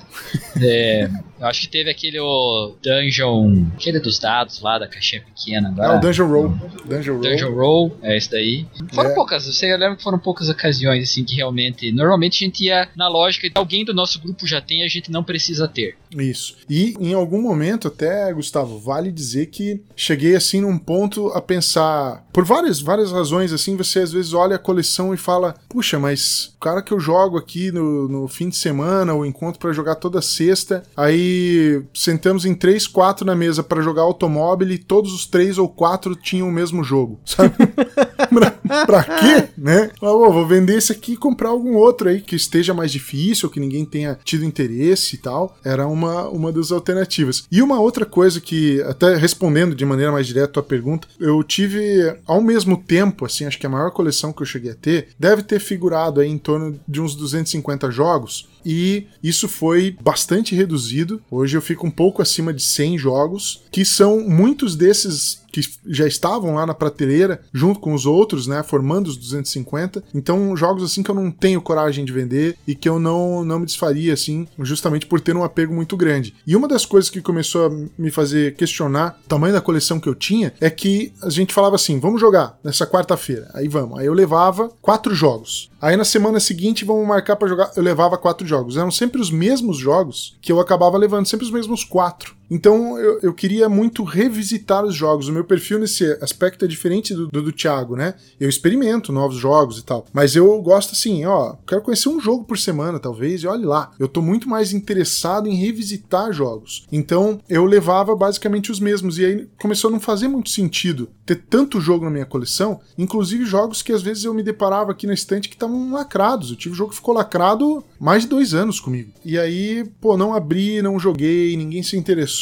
é, eu acho que teve aquele o Dungeon, aquele dos dados lá da caixinha pequena agora. É o Dungeon Roll. Dungeon Roll. Dungeon Roll, é esse daí. Foram é. poucas, você lembra que foram poucas ocasiões, assim, que realmente. Normalmente a gente ia na lógica de alguém do nosso grupo já tem, a gente não precisa ter. Isso. E em algum momento, até, Gustavo, vale dizer que cheguei assim num ponto a pensar. Por várias, várias razões, assim, você às vezes olha a coleção e fala: puxa, mas cara que eu jogo aqui no, no fim de semana, ou encontro para jogar toda sexta, aí sentamos em três, quatro na mesa para jogar automóvel e todos os três ou quatro tinham o mesmo jogo, sabe? pra, pra quê, né? Oh, vou vender esse aqui e comprar algum outro aí que esteja mais difícil, que ninguém tenha tido interesse e tal. Era uma, uma das alternativas. E uma outra coisa que, até respondendo de maneira mais direta a tua pergunta, eu tive ao mesmo tempo, assim, acho que a maior coleção que eu cheguei a ter deve ter figurado aí em torno de uns 250 jogos e isso foi bastante reduzido. Hoje eu fico um pouco acima de 100 jogos, que são muitos desses que já estavam lá na prateleira, junto com os outros, né, formando os 250 150. Então, jogos assim que eu não tenho coragem de vender e que eu não, não me desfaria, assim, justamente por ter um apego muito grande. E uma das coisas que começou a me fazer questionar o tamanho da coleção que eu tinha é que a gente falava assim: vamos jogar nessa quarta-feira. Aí vamos. Aí eu levava quatro jogos. Aí na semana seguinte vamos marcar para jogar. Eu levava quatro jogos. Eram sempre os mesmos jogos que eu acabava levando, sempre os mesmos quatro. Então eu, eu queria muito revisitar os jogos. O meu perfil nesse aspecto é diferente do, do, do Thiago, né? Eu experimento novos jogos e tal. Mas eu gosto assim, ó, quero conhecer um jogo por semana, talvez, e olhe lá. Eu tô muito mais interessado em revisitar jogos. Então eu levava basicamente os mesmos. E aí começou a não fazer muito sentido ter tanto jogo na minha coleção, inclusive jogos que às vezes eu me deparava aqui na estante que estavam lacrados. Eu tive um jogo que ficou lacrado mais de dois anos comigo. E aí, pô, não abri, não joguei, ninguém se interessou.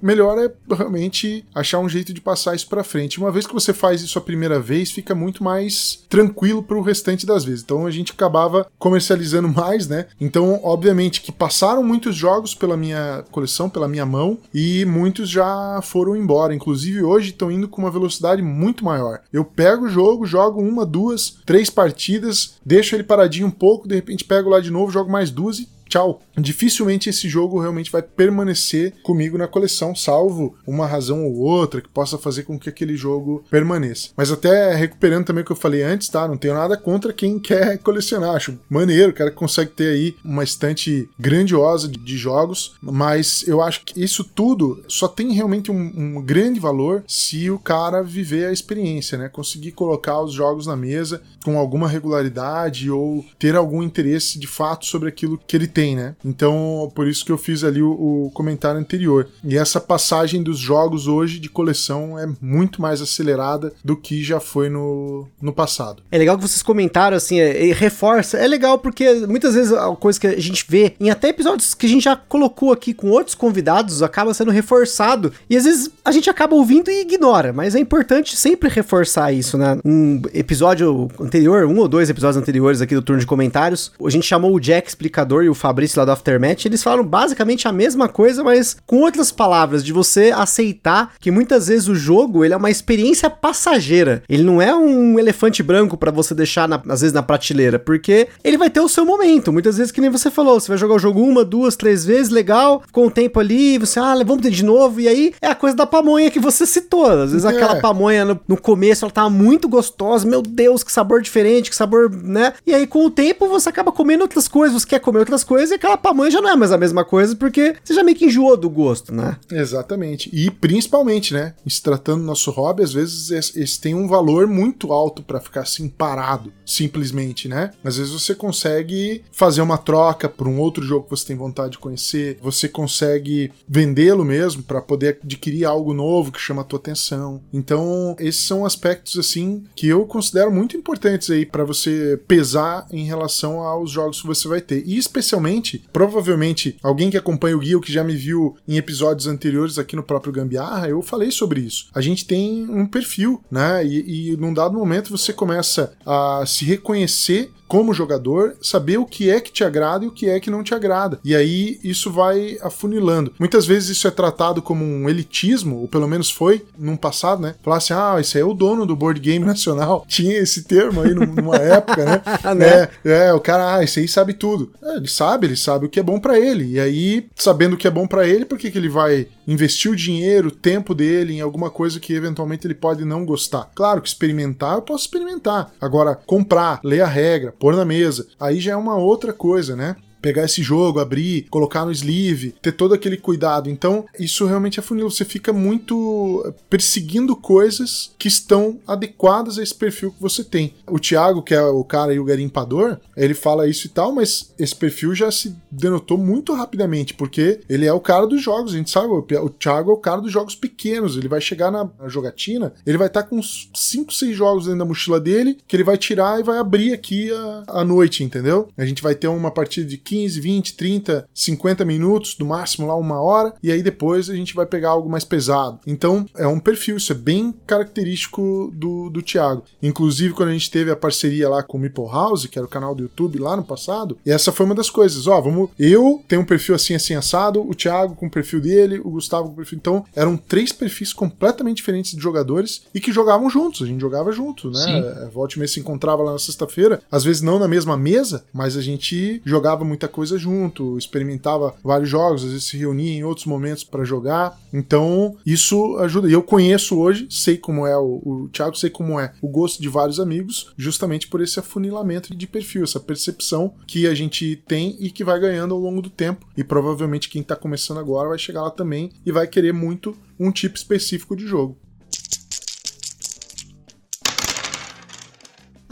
Melhor é realmente achar um jeito de passar isso para frente. Uma vez que você faz isso a primeira vez, fica muito mais tranquilo pro restante das vezes. Então a gente acabava comercializando mais, né? Então, obviamente que passaram muitos jogos pela minha coleção, pela minha mão, e muitos já foram embora. Inclusive hoje estão indo com uma velocidade muito maior. Eu pego o jogo, jogo uma, duas, três partidas, deixo ele paradinho um pouco, de repente pego lá de novo, jogo mais duas e tchau. Dificilmente esse jogo realmente vai permanecer comigo na coleção, salvo uma razão ou outra que possa fazer com que aquele jogo permaneça. Mas até recuperando também o que eu falei antes, tá? Não tenho nada contra quem quer colecionar. Acho maneiro, o cara consegue ter aí uma estante grandiosa de jogos, mas eu acho que isso tudo só tem realmente um, um grande valor se o cara viver a experiência, né? Conseguir colocar os jogos na mesa com alguma regularidade ou ter algum interesse de fato sobre aquilo que ele tem tem, né? Então, por isso que eu fiz ali o, o, comentário anterior. E essa passagem dos jogos hoje de coleção é muito mais acelerada do que já foi no, no passado. É legal que vocês comentaram, assim, é, reforça. É legal porque muitas vezes a coisa que a gente vê em até episódios que a gente já colocou aqui com outros convidados acaba sendo reforçado. E às vezes a gente acaba ouvindo e ignora, mas é importante sempre reforçar isso, né? Um episódio anterior, um ou dois episódios anteriores aqui do turno de comentários, a gente chamou o Jack Explicador e o Fabrício lá do Aftermath, eles falam basicamente a mesma coisa, mas com outras palavras, de você aceitar que muitas vezes o jogo ele é uma experiência passageira. Ele não é um elefante branco para você deixar, na, às vezes, na prateleira, porque ele vai ter o seu momento. Muitas vezes, que nem você falou, você vai jogar o jogo uma, duas, três vezes, legal, com o tempo ali, você, ah, vamos ter de novo, e aí é a coisa da pamonha que você citou. Às vezes é. aquela pamonha no, no começo, ela tava muito gostosa, meu Deus, que sabor diferente, que sabor, né? E aí com o tempo você acaba comendo outras coisas, você quer comer outras coisas coisa e aquela pamonha já não é mais a mesma coisa, porque você já meio que enjoou do gosto, né? Exatamente. E principalmente, né? Se tratando do nosso hobby, às vezes esse tem um valor muito alto para ficar assim parado, simplesmente, né? Às vezes você consegue fazer uma troca por um outro jogo que você tem vontade de conhecer, você consegue vendê-lo mesmo para poder adquirir algo novo que chama a tua atenção. Então, esses são aspectos assim que eu considero muito importantes aí para você pesar em relação aos jogos que você vai ter. E especialmente provavelmente alguém que acompanha o guia ou que já me viu em episódios anteriores aqui no próprio Gambiarra, eu falei sobre isso. A gente tem um perfil, né? E, e num dado momento você começa a se reconhecer como jogador, saber o que é que te agrada e o que é que não te agrada. E aí isso vai afunilando. Muitas vezes isso é tratado como um elitismo, ou pelo menos foi num passado, né? Falar assim, ah, esse aí é o dono do board game nacional. Tinha esse termo aí numa época, né? né? É, é, o cara, ah, esse aí sabe tudo. É, ele sabe, ele sabe o que é bom para ele. E aí, sabendo o que é bom para ele, por que, que ele vai investir o dinheiro, o tempo dele em alguma coisa que eventualmente ele pode não gostar? Claro que experimentar, eu posso experimentar. Agora, comprar, ler a regra, pôr na mesa. Aí já é uma outra coisa, né? Pegar esse jogo, abrir, colocar no sleeve, ter todo aquele cuidado. Então, isso realmente é funil. Você fica muito perseguindo coisas que estão adequadas a esse perfil que você tem. O Thiago, que é o cara e o garimpador, ele fala isso e tal, mas esse perfil já se denotou muito rapidamente, porque ele é o cara dos jogos. A gente sabe, o Thiago é o cara dos jogos pequenos. Ele vai chegar na jogatina, ele vai estar tá com uns 5, 6 jogos dentro da mochila dele, que ele vai tirar e vai abrir aqui à noite, entendeu? A gente vai ter uma partida de 15, 20, 30, 50 minutos, do máximo lá uma hora, e aí depois a gente vai pegar algo mais pesado. Então é um perfil, isso é bem característico do, do Thiago. Inclusive, quando a gente teve a parceria lá com o Meeple House, que era o canal do YouTube lá no passado, e essa foi uma das coisas. Ó, vamos. Eu tenho um perfil assim, assim, assado, o Thiago com o perfil dele, o Gustavo com o perfil. Então, eram três perfis completamente diferentes de jogadores e que jogavam juntos. A gente jogava junto, né? Sim. Volte e se encontrava lá na sexta-feira, às vezes não na mesma mesa, mas a gente jogava muita coisa junto, experimentava vários jogos, às vezes se reunia em outros momentos para jogar. Então, isso ajuda. E eu conheço hoje, sei como é o, o Thiago, sei como é o gosto de vários amigos, justamente por esse afunilamento de perfil, essa percepção que a gente tem e que vai ganhando ao longo do tempo. E provavelmente quem tá começando agora vai chegar lá também e vai querer muito um tipo específico de jogo.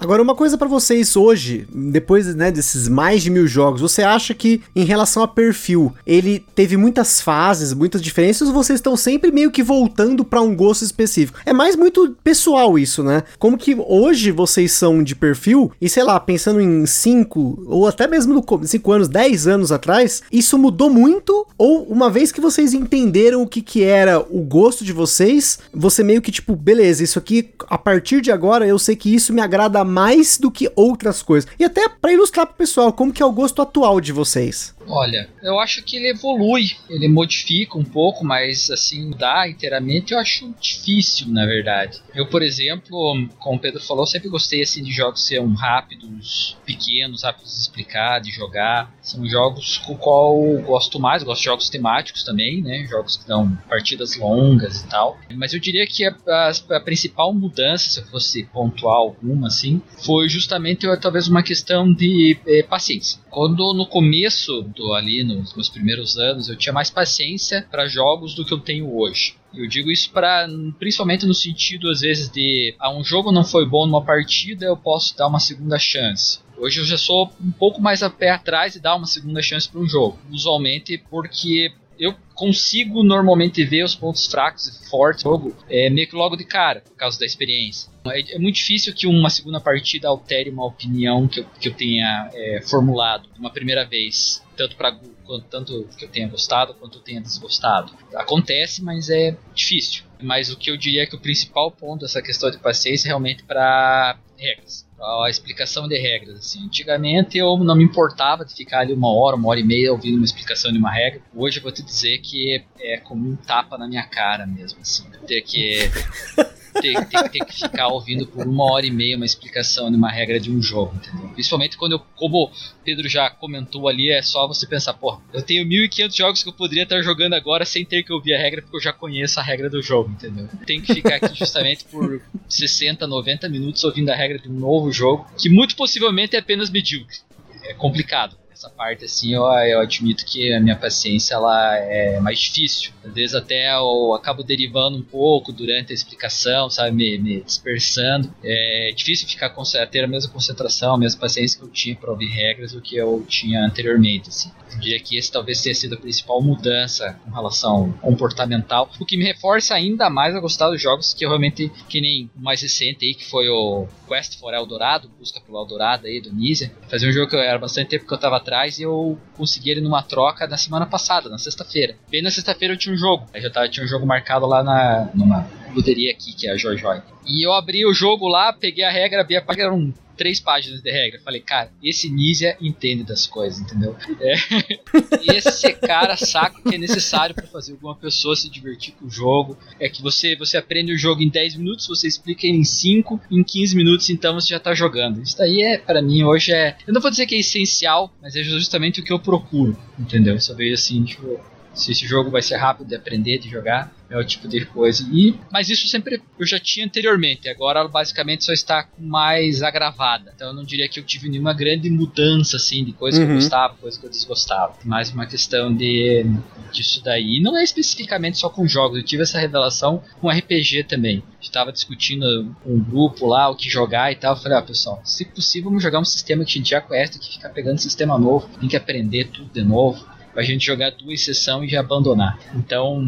Agora, uma coisa para vocês hoje, depois né, desses mais de mil jogos, você acha que em relação a perfil, ele teve muitas fases, muitas diferenças, ou vocês estão sempre meio que voltando para um gosto específico? É mais muito pessoal isso, né? Como que hoje vocês são de perfil, e sei lá, pensando em 5, ou até mesmo no 5 anos, 10 anos atrás, isso mudou muito? Ou uma vez que vocês entenderam o que, que era o gosto de vocês, você meio que tipo, beleza, isso aqui, a partir de agora eu sei que isso me agrada mais do que outras coisas. E até para ilustrar pro pessoal, como que é o gosto atual de vocês? Olha, eu acho que ele evolui, ele modifica um pouco, mas assim, mudar inteiramente eu acho difícil, na verdade. Eu, por exemplo, como o Pedro falou, sempre gostei assim de jogos serem rápidos, pequenos, rápidos de explicar, de jogar. São jogos com o qual eu gosto mais, eu gosto de jogos temáticos também, né? Jogos que dão partidas longas e tal. Mas eu diria que a, a, a principal mudança, se eu fosse pontuar alguma, assim, foi justamente talvez uma questão de é, paciência. Quando no começo do ali nos meus primeiros anos eu tinha mais paciência para jogos do que eu tenho hoje. Eu digo isso para principalmente no sentido às vezes de ah, um jogo não foi bom numa partida, eu posso dar uma segunda chance. Hoje eu já sou um pouco mais a pé atrás e dar uma segunda chance para um jogo, usualmente porque eu consigo normalmente ver os pontos fracos e fortes do jogo é, meio que logo de cara, por causa da experiência. É, é muito difícil que uma segunda partida altere uma opinião que eu, que eu tenha é, formulado uma primeira vez, tanto para tanto que eu tenha gostado quanto eu tenha desgostado. Acontece, mas é difícil. Mas o que eu diria é que o principal ponto dessa questão de paciência é realmente para regras a explicação de regras. Assim. Antigamente eu não me importava de ficar ali uma hora, uma hora e meia ouvindo uma explicação de uma regra. Hoje eu vou te dizer que é como um tapa na minha cara mesmo. Assim. Ter que ter, ter, ter, que ficar ouvindo por uma hora e meia uma explicação de uma regra de um jogo, entendeu? Principalmente quando eu, como o Pedro já comentou ali, é só você pensar, pô, eu tenho 1500 jogos que eu poderia estar jogando agora sem ter que ouvir a regra, porque eu já conheço a regra do jogo, entendeu? Tem que ficar aqui justamente por 60, 90 minutos ouvindo a regra de um novo jogo, que muito possivelmente é apenas medíocre. É complicado essa parte assim eu, eu admito que a minha paciência ela é mais difícil. Às vezes até eu acabo derivando um pouco durante a explicação sabe me, me dispersando. É difícil ficar ter a mesma concentração a mesma paciência que eu tinha para ouvir regras do que eu tinha anteriormente assim. Eu diria que esse talvez tenha sido a principal mudança com relação comportamental o que me reforça ainda mais a gostar dos jogos que eu realmente que nem o mais recente aí que foi o Quest for Eldorado busca pelo Eldorado aí do Nizia. Fazia um jogo que eu era bastante tempo que eu tava atrás e eu consegui ele numa troca na semana passada, na sexta-feira. Bem na sexta-feira eu tinha um jogo. Aí já tava, tinha um jogo marcado lá na, numa luderia aqui, que é a Joy Joy. E eu abri o jogo lá, peguei a regra, abri a página, eram três páginas de regra. Falei, cara, esse Nizia entende das coisas, entendeu? É. esse cara saca o que é necessário para fazer alguma pessoa se divertir com o jogo. É que você, você aprende o jogo em 10 minutos, você explica ele em 5, em 15 minutos, então você já tá jogando. Isso daí é, para mim, hoje é. Eu não vou dizer que é essencial, mas é justamente o que eu procuro, entendeu? Vejo assim, tipo, se esse jogo vai ser rápido de aprender, de jogar é o tipo de coisa. E, mas isso sempre eu já tinha anteriormente, agora basicamente só está mais agravada. Então eu não diria que eu tive nenhuma grande mudança assim de coisa uhum. que eu uhum. gostava, coisa que eu desgostava. Mais uma questão de disso daí. Não é especificamente só com jogos, eu tive essa revelação com RPG também. Estava discutindo com um grupo lá o que jogar e tal. Eu falei, ah, pessoal, se possível, vamos jogar um sistema que a gente já conhece, que ficar pegando sistema novo, tem que aprender tudo de novo. Pra gente jogar duas sessões e já abandonar. Então,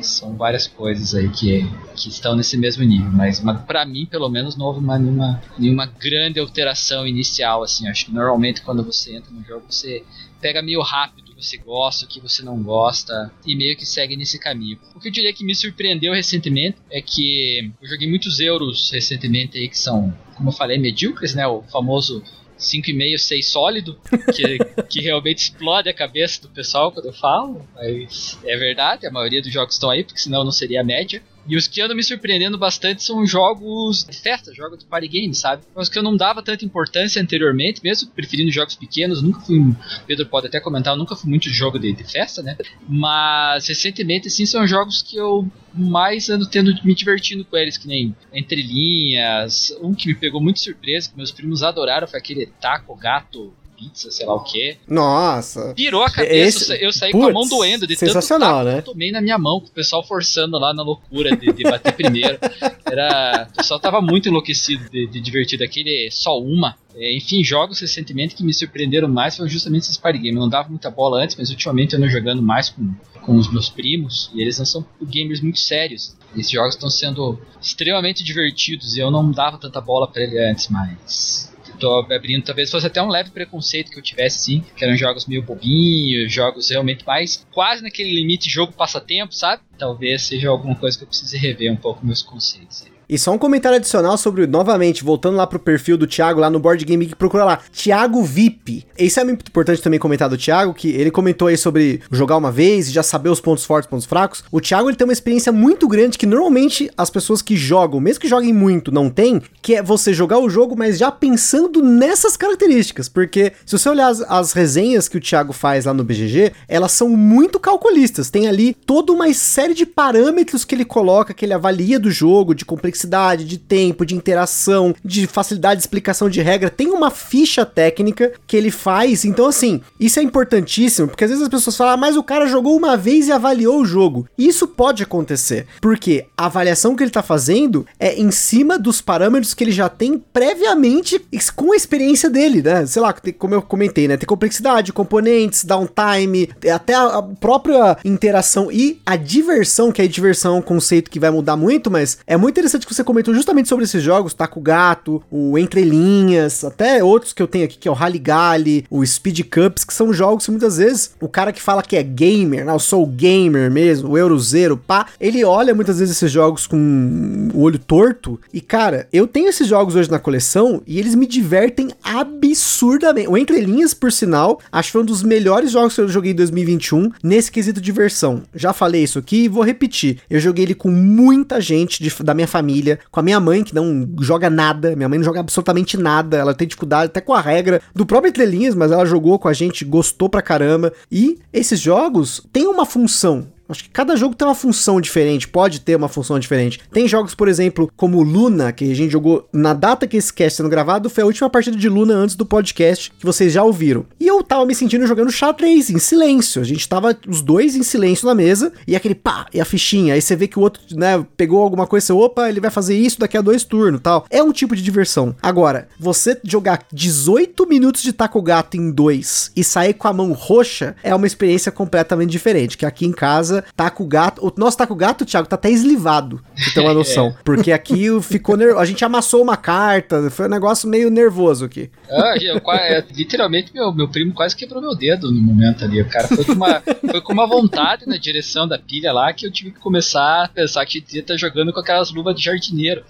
são várias coisas aí que, que estão nesse mesmo nível, mas para mim, pelo menos, não houve uma, nenhuma, nenhuma grande alteração inicial, assim, acho que normalmente quando você entra no jogo, você pega meio rápido você gosta, o que você não gosta, e meio que segue nesse caminho. O que eu diria que me surpreendeu recentemente é que eu joguei muitos euros recentemente aí que são, como eu falei, medíocres, né? O famoso 5,5, 6 sólido, que, que realmente explode a cabeça do pessoal quando eu falo, mas é verdade, a maioria dos jogos estão aí, porque senão não seria a média. E os que andam me surpreendendo bastante são jogos de festa, jogos de party game, sabe? Mas que eu não dava tanta importância anteriormente, mesmo preferindo jogos pequenos, nunca fui. Pedro pode até comentar, eu nunca fui muito de jogo de, de festa, né? Mas recentemente, assim, são jogos que eu mais ando tendo me divertindo com eles, que nem Entre Linhas. Um que me pegou muito surpresa, que meus primos adoraram, foi aquele Taco Gato pizza, sei lá o que. Nossa. Virou a cabeça, Esse... eu saí Puts, com a mão doendo de sensacional, tanto né? que eu tomei na minha mão, com o pessoal forçando lá na loucura de, de bater primeiro. Era, o pessoal tava muito enlouquecido de, de divertido. Aquele só uma. É, enfim, jogos recentemente que me surpreenderam mais foram justamente esses party games. Eu não dava muita bola antes, mas ultimamente eu ando jogando mais com, com os meus primos e eles não são gamers muito sérios. Esses jogos estão sendo extremamente divertidos e eu não dava tanta bola para ele antes, mas tô abrindo, talvez fosse até um leve preconceito que eu tivesse, sim, que eram jogos meio bobinhos, jogos realmente mais quase naquele limite jogo-passatempo, sabe? Talvez seja alguma coisa que eu precise rever um pouco meus conceitos. E só um comentário adicional sobre, novamente, voltando lá pro perfil do Thiago lá no Board Game que procura lá, Thiago VIP. Isso é muito importante também comentar do Thiago, que ele comentou aí sobre jogar uma vez e já saber os pontos fortes, pontos fracos. O Thiago ele tem uma experiência muito grande que normalmente as pessoas que jogam, mesmo que joguem muito, não tem, que é você jogar o jogo, mas já pensando nessas características. Porque se você olhar as, as resenhas que o Thiago faz lá no BGG, elas são muito calculistas. Tem ali toda uma série de parâmetros que ele coloca, que ele avalia do jogo, de complexidade complexidade, de tempo, de interação, de facilidade de explicação de regra. Tem uma ficha técnica que ele faz. Então, assim, isso é importantíssimo, porque às vezes as pessoas falam, ah, mas o cara jogou uma vez e avaliou o jogo. Isso pode acontecer, porque a avaliação que ele tá fazendo é em cima dos parâmetros que ele já tem previamente com a experiência dele, né? Sei lá, como eu comentei, né? Tem complexidade, componentes, downtime, até a própria interação e a diversão, que a diversão é um conceito que vai mudar muito, mas é muito interessante que você comentou justamente sobre esses jogos, Taco Gato, o Entre Linhas, até outros que eu tenho aqui, que é o Rally Galley, o Speed Cups, que são jogos que muitas vezes o cara que fala que é gamer, né, eu sou gamer mesmo, o Eurozero, pá, ele olha muitas vezes esses jogos com o olho torto e, cara, eu tenho esses jogos hoje na coleção e eles me divertem absurdamente. O Entre Linhas, por sinal, acho que foi um dos melhores jogos que eu joguei em 2021 nesse quesito diversão. Já falei isso aqui e vou repetir. Eu joguei ele com muita gente de, da minha família família, com a minha mãe, que não joga nada, minha mãe não joga absolutamente nada, ela tem dificuldade até com a regra do próprio Entrelinhas, mas ela jogou com a gente, gostou pra caramba. E esses jogos têm uma função. Acho que cada jogo tem uma função diferente, pode ter uma função diferente. Tem jogos, por exemplo, como Luna, que a gente jogou na data que esse cast sendo gravado, foi a última partida de Luna antes do podcast, que vocês já ouviram. E eu tava me sentindo jogando xadrez, em silêncio. A gente tava os dois em silêncio na mesa, e aquele pá, e a fichinha. Aí você vê que o outro, né, pegou alguma coisa, você, opa, ele vai fazer isso daqui a dois turnos tal. É um tipo de diversão. Agora, você jogar 18 minutos de taco gato em dois e sair com a mão roxa é uma experiência completamente diferente. Que aqui em casa taco gato. O nosso taco gato, Thiago, tá até eslivado, pra ter uma noção. é. Porque aqui ficou ner... A gente amassou uma carta, foi um negócio meio nervoso aqui. Ah, eu, é, literalmente, meu, meu primo quase quebrou meu dedo no momento ali. O cara foi com uma, foi com uma vontade na direção da pilha lá que eu tive que começar a pensar que ia estar jogando com aquelas luvas de jardineiro.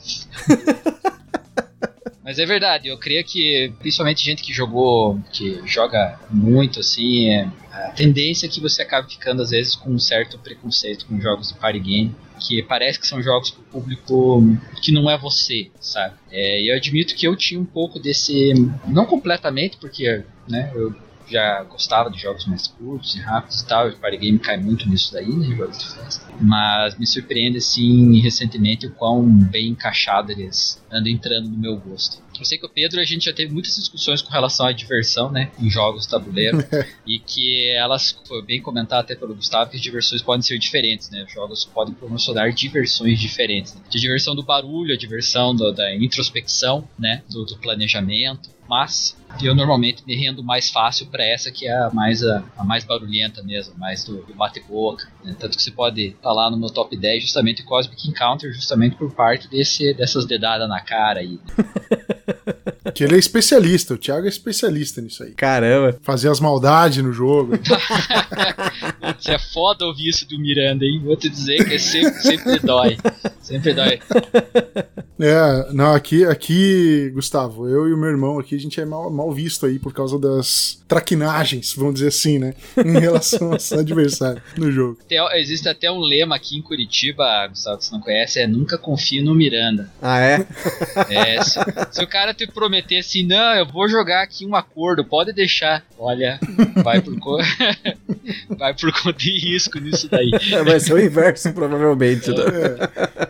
Mas é verdade, eu creio que principalmente gente que jogou, que joga muito assim, é, a tendência é que você acabe ficando às vezes com um certo preconceito com jogos de party game, que parece que são jogos para o público que não é você, sabe? É, eu admito que eu tinha um pouco desse, não completamente, porque né, eu já gostava de jogos mais curtos e rápidos e tal, e o party game cai muito nisso daí, né, jogos de festa. Mas me surpreende, assim, recentemente o quão bem encaixado eles andam entrando no meu gosto. Eu sei que o Pedro, a gente já teve muitas discussões com relação à diversão, né, em jogos tabuleiro, e que elas, foi bem comentado até pelo Gustavo, que as diversões podem ser diferentes, né, os jogos podem promocionar diversões diferentes. Né? A diversão do barulho, a diversão do, da introspecção, né, do, do planejamento, mas eu normalmente me rendo mais fácil para essa que é a mais, a, a mais barulhenta mesmo, mais do, do bate-boca. Né? Tanto que você pode estar tá lá no meu top 10 justamente Cosmic Encounter, justamente por parte desse, dessas dedadas na cara aí. que ele é especialista, o Thiago é especialista nisso aí. Caramba. Fazer as maldades no jogo. Putz, é foda ouvir isso do Miranda, hein? Vou te dizer que é sempre, sempre dói. Sempre dói. É, não, aqui, aqui, Gustavo, eu e o meu irmão aqui, a gente é mal, mal visto aí por causa das traquinagens, vamos dizer assim, né? Em relação ao adversário no jogo. Tem- existe até um lema aqui em Curitiba, Gustavo, que você não conhece, é nunca confie no Miranda. Ah, é? É, se, se o cara te prometer assim, não, eu vou jogar aqui um acordo, pode deixar. Olha, vai por, co- vai por conta de risco nisso daí. Vai ser o inverso, provavelmente. né?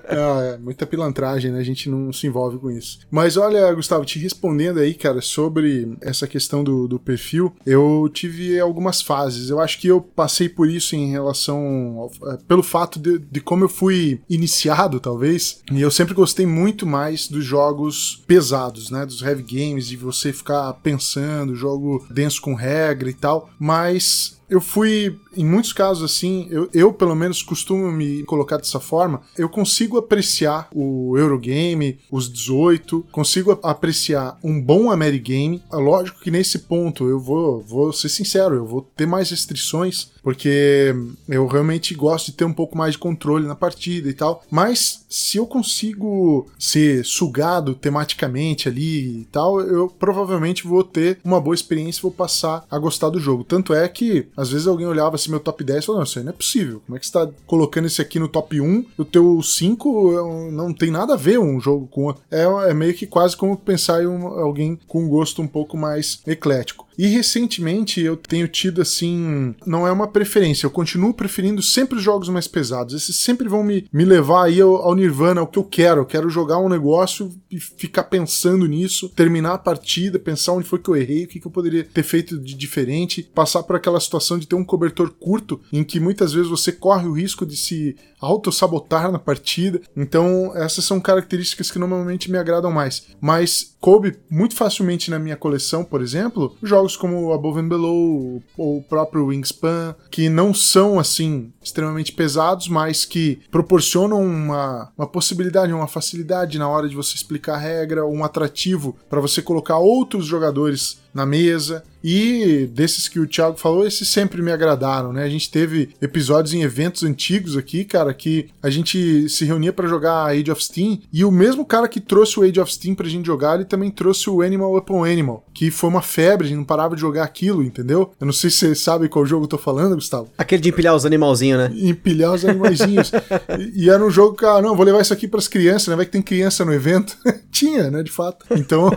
É, é, muita pilantragem, né? A gente não se envolve com isso. Mas olha, Gustavo, te respondendo aí, cara, sobre essa questão do, do perfil, eu tive algumas fases. Eu acho que eu passei por isso em relação. ao- é, pelo fato de, de como eu fui iniciado, talvez. E eu sempre gostei muito mais dos jogos pesados, né? Dos heavy games, de você ficar pensando, jogo denso com regra e tal. Mas eu fui, em muitos casos assim, eu, eu pelo menos costumo me colocar dessa forma, eu consigo apreciar o Eurogame, os 18, consigo apreciar um bom Amerigame. É lógico que nesse ponto eu vou, vou ser sincero, eu vou ter mais restrições, porque eu realmente gosto de ter um pouco mais de controle na partida e tal, mas se eu consigo ser sugado tematicamente ali e tal, eu provavelmente vou ter uma boa experiência e vou passar a gostar do jogo. Tanto é que às vezes alguém olhava assim meu top 10 e falava, não, isso aí não é possível. Como é que você tá colocando esse aqui no top 1? O teu 5 é um- não tem nada a ver um jogo com. É, é meio que quase como pensar em um- alguém com um gosto um pouco mais eclético. E recentemente eu tenho tido assim, não é uma preferência, eu continuo preferindo sempre os jogos mais pesados. Esses sempre vão me, me levar aí ao, ao Nirvana, ao que eu quero. Eu quero jogar um negócio e ficar pensando nisso, terminar a partida, pensar onde foi que eu errei, o que, que eu poderia ter feito de diferente, passar por aquela situação de ter um cobertor curto, em que muitas vezes você corre o risco de se auto-sabotar na partida. Então, essas são características que normalmente me agradam mais. Mas coube muito facilmente na minha coleção, por exemplo, jogos como Above and Below ou o próprio Wingspan, que não são assim extremamente pesados, mas que proporcionam uma, uma possibilidade, uma facilidade na hora de você explicar a regra, um atrativo para você colocar outros jogadores na mesa. E desses que o Thiago falou, esses sempre me agradaram, né? A gente teve episódios em eventos antigos aqui, cara, que a gente se reunia para jogar Age of Steam e o mesmo cara que trouxe o Age of Steam pra gente jogar, ele também trouxe o Animal Upon Animal, que foi uma febre, a gente não parava de jogar aquilo, entendeu? Eu não sei se você sabe qual jogo eu tô falando, Gustavo. Aquele de empilhar os animalzinhos, né? Empilhar os animaizinhos. e, e era um jogo que, ah, não, vou levar isso aqui pras crianças, né? Vai que tem criança no evento. Tinha, né, de fato. Então,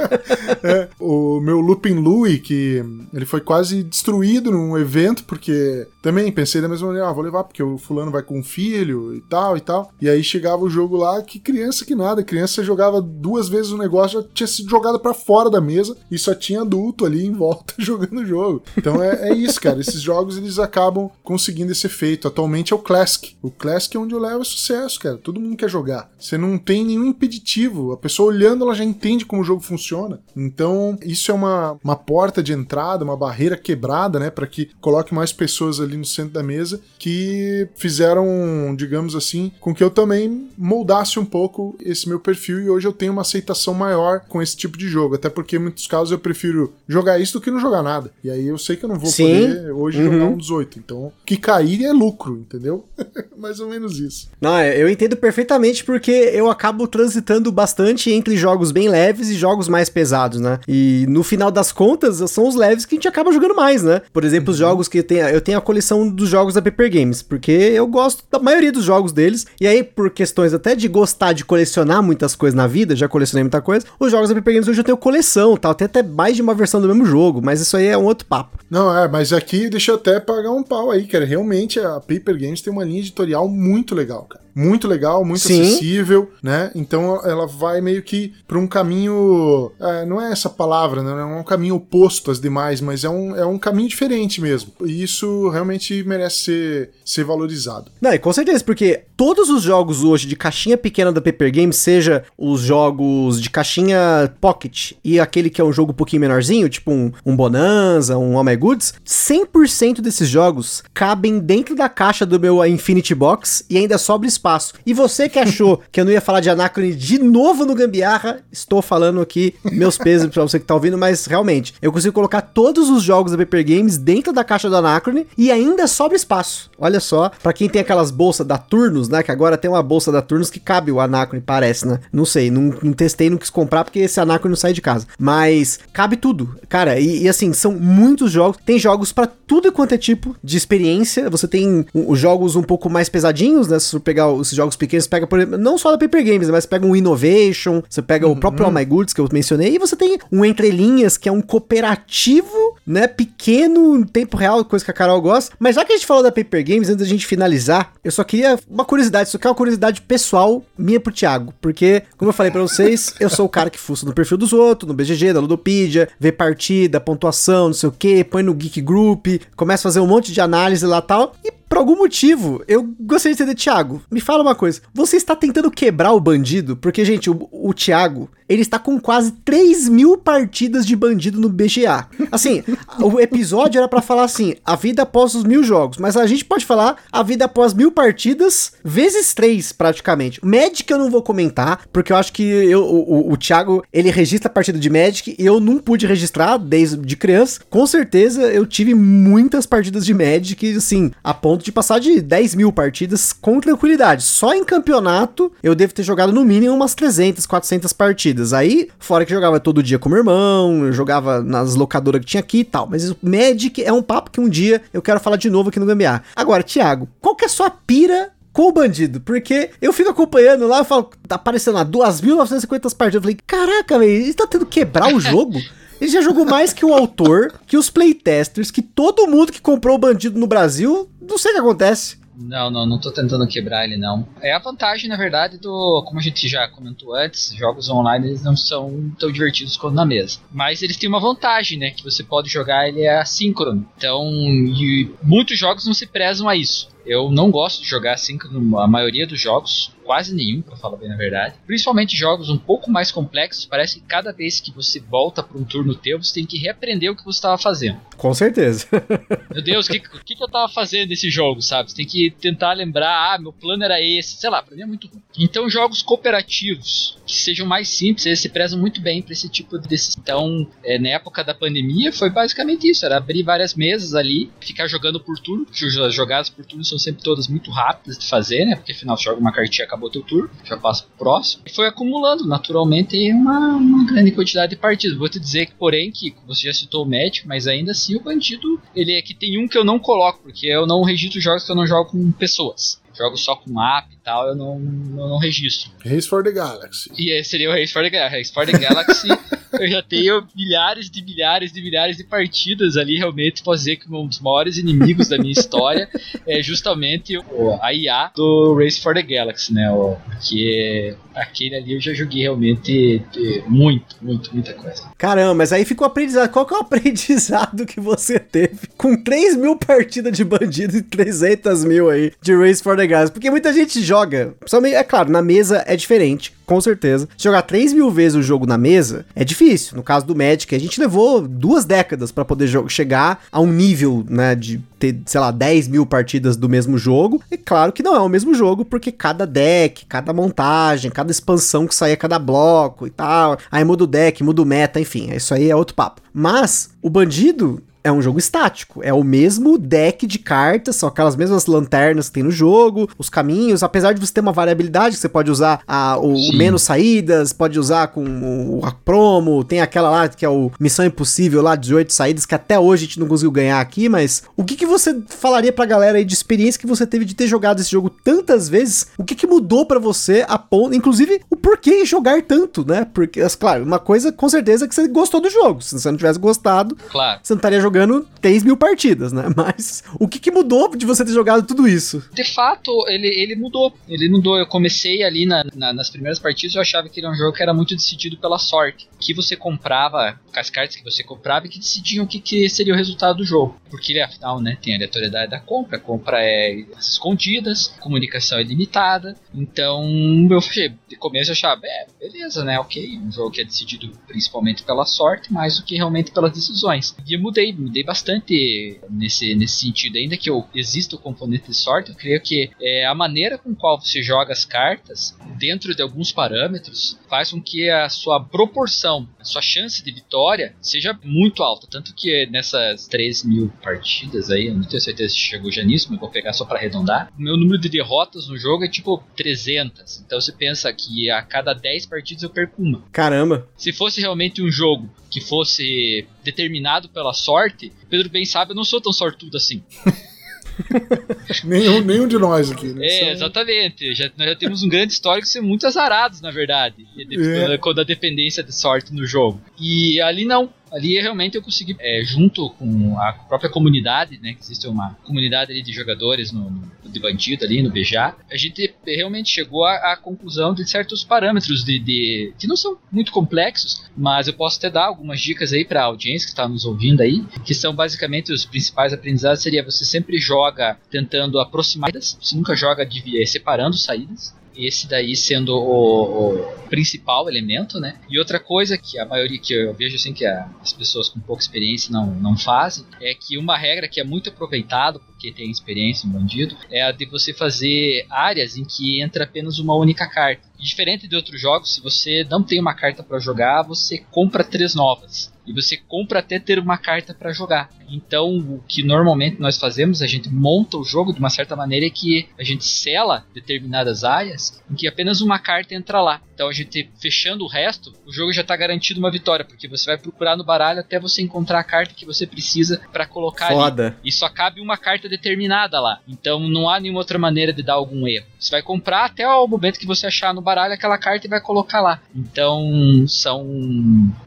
é, o meu Lupin Louie, que ele foi quase destruído num evento, porque também pensei da mesma maneira, ah, vou levar porque o fulano vai com um filho e tal e tal. E aí chegava o jogo lá, que criança que nada, criança jogava duas vezes o negócio, já tinha sido jogado pra fora da mesa e só tinha adulto ali em volta jogando o jogo. Então é, é isso, cara. Esses jogos eles acabam conseguindo esse efeito. Atualmente é o Classic. O Classic é onde eu levo sucesso, cara. Todo mundo quer jogar. Você não tem nenhum impeditivo. A pessoa olhando, ela já entende como o jogo funciona. Então, isso é uma, uma porta de entrada, uma barreira quebrada, né? Para que coloque mais pessoas ali no centro da mesa que fizeram, digamos assim, com que eu também moldasse um pouco esse meu perfil e hoje eu tenho uma aceitação maior com esse tipo de jogo. Até porque em muitos casos eu prefiro jogar isso do que não jogar nada. E aí eu sei que eu não vou Sim. poder hoje Uhum. jogar um 18. Então, o que cair é lucro, entendeu? Mais ou menos isso. Não, é, eu entendo perfeitamente porque eu acabo transitando bastante entre jogos bem leves e jogos mais pesados, né? E no final das contas, são os leves que a gente acaba jogando mais, né? Por exemplo, os jogos que eu tenho, eu tenho a coleção dos jogos da Paper Games, porque eu gosto da maioria dos jogos deles. E aí, por questões até de gostar de colecionar muitas coisas na vida, já colecionei muita coisa, os jogos da Paper Games hoje eu tenho coleção, tal, tem até mais de uma versão do mesmo jogo, mas isso aí é um outro papo. Não, é, mas aqui deixa eu até pagar um pau aí, cara. Realmente a Paper Games tem uma linha editorial muito legal, cara. Muito legal, muito Sim. acessível, né? Então ela vai meio que pra um caminho. é, não é essa palavra, né? Não é um caminho oposto às demais, mas é um, é um caminho diferente mesmo. E isso realmente merece ser, ser valorizado. Não, e com certeza, porque todos os jogos hoje de caixinha pequena da Paper Games, seja os jogos de caixinha Pocket e aquele que é um jogo um pouquinho menorzinho, tipo um, um Bonanza, um Oh My Goods, 100% desses jogos cabem dentro da caixa do meu Infinity Box e ainda sobra espaço espaço. E você que achou que eu não ia falar de Anacrone de novo no Gambiarra, estou falando aqui meus pesos pra você que tá ouvindo, mas realmente, eu consigo colocar todos os jogos da Paper Games dentro da caixa do Anacrone e ainda sobra espaço. Olha só, para quem tem aquelas bolsas da Turnos, né, que agora tem uma bolsa da Turnos que cabe o Anacrone, parece, né? Não sei, não, não testei, não quis comprar porque esse Anacrone não sai de casa. Mas cabe tudo, cara, e, e assim, são muitos jogos, tem jogos para tudo quanto é tipo de experiência, você tem os jogos um pouco mais pesadinhos, né, se você pegar esses jogos pequenos, pega, por exemplo, não só da Paper Games, mas pega um Innovation, você pega uhum. o próprio All My Goods que eu mencionei, e você tem um Entre Linhas, que é um cooperativo, né, pequeno, em tempo real, coisa que a Carol gosta. Mas já que a gente falou da Paper Games, antes da gente finalizar, eu só queria uma curiosidade, isso aqui é uma curiosidade pessoal minha pro Thiago, porque, como eu falei para vocês, eu sou o cara que fuça no perfil dos outros, no BGG, da Ludopedia, vê partida, pontuação, não sei o que, põe no Geek Group, começa a fazer um monte de análise lá tal, e por algum motivo, eu gostaria de entender, Thiago, me fala uma coisa. Você está tentando quebrar o bandido? Porque, gente, o, o Thiago, ele está com quase 3 mil partidas de bandido no BGA. Assim, o episódio era para falar assim, a vida após os mil jogos, mas a gente pode falar a vida após mil partidas vezes 3, praticamente. Magic eu não vou comentar, porque eu acho que eu, o, o, o Thiago, ele registra a partida de Magic e eu não pude registrar desde de criança. Com certeza eu tive muitas partidas de Magic, assim, a ponto ponto de passar de 10 mil partidas com tranquilidade. Só em campeonato eu devo ter jogado no mínimo umas 300, 400 partidas. Aí, fora que jogava todo dia com meu irmão, eu jogava nas locadoras que tinha aqui e tal. Mas o Magic é um papo que um dia eu quero falar de novo aqui no Gambiar. Agora, Thiago, qual que é a sua pira com o bandido, porque eu fico acompanhando lá, eu falo, tá aparecendo lá 2.950 partidas. Eu falei, caraca, velho, ele tá tendo que quebrar o jogo? Ele já jogou mais que o autor, que os playtesters, que todo mundo que comprou o bandido no Brasil. Não sei o que acontece. Não, não, não tô tentando quebrar ele, não. É a vantagem, na verdade, do. Como a gente já comentou antes, jogos online eles não são tão divertidos quanto na mesa. Mas eles têm uma vantagem, né? Que você pode jogar ele é assíncrono. Então, muitos jogos não se prezam a isso. Eu não gosto de jogar assíncrono a maioria dos jogos quase nenhum, pra falar bem a verdade. Principalmente jogos um pouco mais complexos, parece que cada vez que você volta para um turno teu, você tem que reaprender o que você estava fazendo. Com certeza. meu Deus, o que, que, que, eu tava fazendo nesse jogo, sabe? Você tem que tentar lembrar, ah, meu plano era esse, sei lá, pra mim é muito ruim. Então, jogos cooperativos, que sejam mais simples, eles se prezam muito bem para esse tipo de decisão. Então, é, na época da pandemia, foi basicamente isso, era abrir várias mesas ali, ficar jogando por turno, as jogadas por turno são sempre todas muito rápidas de fazer, né? Porque afinal, joga uma cartinha, acabou teu turno, já passa pro próximo. E foi acumulando naturalmente uma, uma grande quantidade de partidas. Vou te dizer que, porém, que você já citou o médico, mas ainda assim o bandido, ele é que tem um que eu não coloco, porque eu não registro jogos que eu não jogo com pessoas jogo só com app e tal, eu não, eu não registro. Race for the Galaxy. E esse seria o Race for the Galaxy. Race for the Galaxy, eu já tenho milhares de milhares de milhares de partidas ali, realmente, posso dizer que um dos maiores inimigos da minha história é justamente o, a IA do Race for the Galaxy, né? O, que aquele ali eu já joguei realmente muito, muito, muita coisa. Caramba, mas aí ficou aprendizado. Qual que é o aprendizado que você teve com 3 mil partidas de bandido e 300 mil aí de Race for the Porque muita gente joga, é claro, na mesa é diferente com certeza. Jogar 3 mil vezes o jogo na mesa é difícil. No caso do Magic, a gente levou duas décadas para poder chegar a um nível, né, de ter, sei lá, 10 mil partidas do mesmo jogo. E claro que não é o mesmo jogo, porque cada deck, cada montagem, cada expansão que saía cada bloco e tal. Aí muda o deck, muda o meta, enfim, isso aí é outro papo. Mas o bandido, é um jogo estático. É o mesmo deck de cartas, são aquelas mesmas lanternas que tem no jogo, os caminhos, apesar de você ter uma variabilidade, você pode usar a, o, menos saídas, pode usar com o, a promo, tem aquela lá que é o Missão Impossível lá, 18 saídas, que até hoje a gente não conseguiu ganhar aqui, mas o que, que você falaria pra galera aí de experiência que você teve de ter jogado esse jogo tantas vezes? O que, que mudou para você a ponto, inclusive o porquê jogar tanto, né? Porque, claro, uma coisa com certeza é que você gostou do jogo. Se você não tivesse gostado, claro. você não estaria jogando jogando 3 mil partidas, né? Mas o que, que mudou de você ter jogado tudo isso? De fato, ele, ele mudou. Ele mudou. Eu comecei ali na, na, nas primeiras partidas, eu achava que era um jogo que era muito decidido pela sorte. Que você comprava, as cartas que você comprava e que decidiam o que, que seria o resultado do jogo. Porque ele, afinal, né, tem a aleatoriedade da compra. A compra é escondidas, comunicação é limitada. Então, eu de começo eu achava, é, beleza, né? Ok, um jogo que é decidido principalmente pela sorte, mais do que realmente pelas decisões. E eu mudei mudei bastante nesse, nesse sentido. Ainda que eu exista o componente de sorte, eu creio que é, a maneira com qual você joga as cartas, dentro de alguns parâmetros, faz com que a sua proporção, a sua chance de vitória seja muito alta. Tanto que nessas 3 mil partidas aí, eu não tenho certeza se chegou já nisso, mas vou pegar só para arredondar. O meu número de derrotas no jogo é tipo 300. Então você pensa que a cada 10 partidas eu perco uma. Caramba! Se fosse realmente um jogo que fosse determinado pela sorte, Pedro bem sabe, eu não sou tão sortudo assim. nenhum, nenhum de nós aqui, né? É, São... exatamente. Já, nós já temos um grande histórico de ser muito azarados, na verdade. É. Quando a dependência de sorte no jogo. E ali não. Ali realmente eu consegui, é, junto com a própria comunidade, né, que existe uma comunidade ali de jogadores no, no de bandido ali no Bejar, a gente realmente chegou à, conclusão de certos parâmetros de, de, que não são muito complexos, mas eu posso até dar algumas dicas aí para a audiência que está nos ouvindo aí, que são basicamente os principais aprendizados seria você sempre joga tentando aproximar, você nunca joga de, separando saídas esse daí sendo o, o, principal elemento, né? E outra coisa que a maioria que eu vejo assim que as pessoas com pouca experiência não, não fazem é que uma regra que é muito aproveitada porque tem experiência em bandido é a de você fazer áreas em que entra apenas uma única carta. Diferente de outros jogos, se você não tem uma carta para jogar, você compra três novas e você compra até ter uma carta para jogar. Então, o que normalmente nós fazemos, a gente monta o jogo de uma certa maneira é que a gente sela determinadas áreas em que apenas uma carta entra lá. Então, a gente fechando o resto, o jogo já está garantido uma vitória, porque você vai procurar no baralho até você encontrar a carta que você precisa para colocar Foda. ali. E só cabe uma carta determinada lá. Então, não há nenhuma outra maneira de dar algum erro. Você vai comprar até o momento que você achar no baralho aquela carta e vai colocar lá. Então, são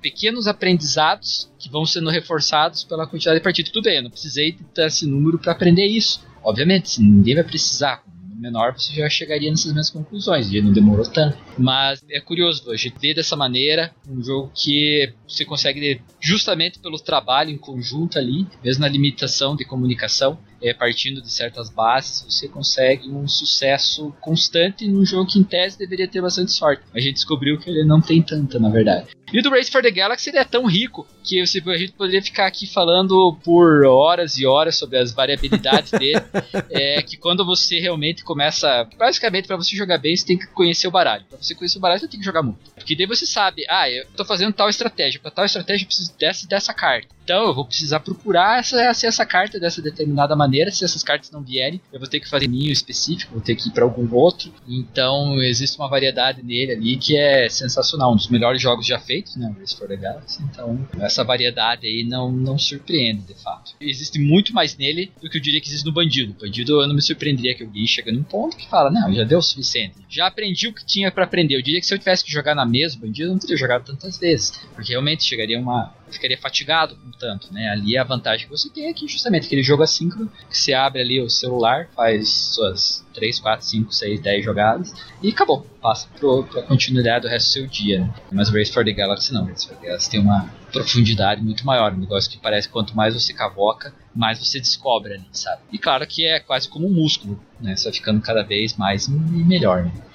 pequenos aprendizados que vão sendo reforçados pela quantidade de partidas. Tudo bem, eu não precisei ter esse número para aprender isso. Obviamente, ninguém vai precisar menor, você já chegaria nessas mesmas conclusões, e não demorou tanto. Mas é curioso, a gente dessa maneira um jogo que você consegue, justamente pelo trabalho em conjunto ali, mesmo na limitação de comunicação, é, partindo de certas bases, você consegue um sucesso constante num jogo que em tese deveria ter bastante sorte. A gente descobriu que ele não tem tanta, na verdade. E o do Race for the Galaxy ele é tão rico que a gente poderia ficar aqui falando por horas e horas sobre as variabilidades dele. é que quando você realmente começa. Basicamente, para você jogar bem, você tem que conhecer o baralho. Para você conhecer o baralho, você tem que jogar muito. Porque daí você sabe, ah, eu tô fazendo tal estratégia. Para tal estratégia, eu preciso dessa dessa carta. Então eu vou precisar procurar essa, essa, essa carta dessa determinada maneira. Se essas cartas não vierem, eu vou ter que fazer ninho específico, vou ter que ir para algum outro. Então existe uma variedade nele ali que é sensacional. Um dos melhores jogos já feitos, né? Race for Galaxy. Então essa variedade aí não, não surpreende de fato. Existe muito mais nele do que eu diria que existe no Bandido. Bandido eu não me surpreenderia que alguém chega num ponto que fala: Não, já deu o suficiente. Já aprendi o que tinha para aprender. Eu diria que se eu tivesse que jogar na mesa Bandido, eu não teria jogado tantas vezes. Porque realmente chegaria uma ficaria fatigado com tanto, né? Ali a vantagem que você tem é que justamente aquele jogo assíncrono que você abre ali o celular, faz suas 3, 4, 5, 6, 10 jogadas e acabou. Passa pro, pra continuidade do resto do seu dia. Né? Mas Race for the Galaxy não. Race for the Galaxy tem uma profundidade muito maior. Um negócio que parece que quanto mais você cavoca, mais você descobre ali, sabe? E claro que é quase como um músculo, né? Só ficando cada vez mais e melhor, né?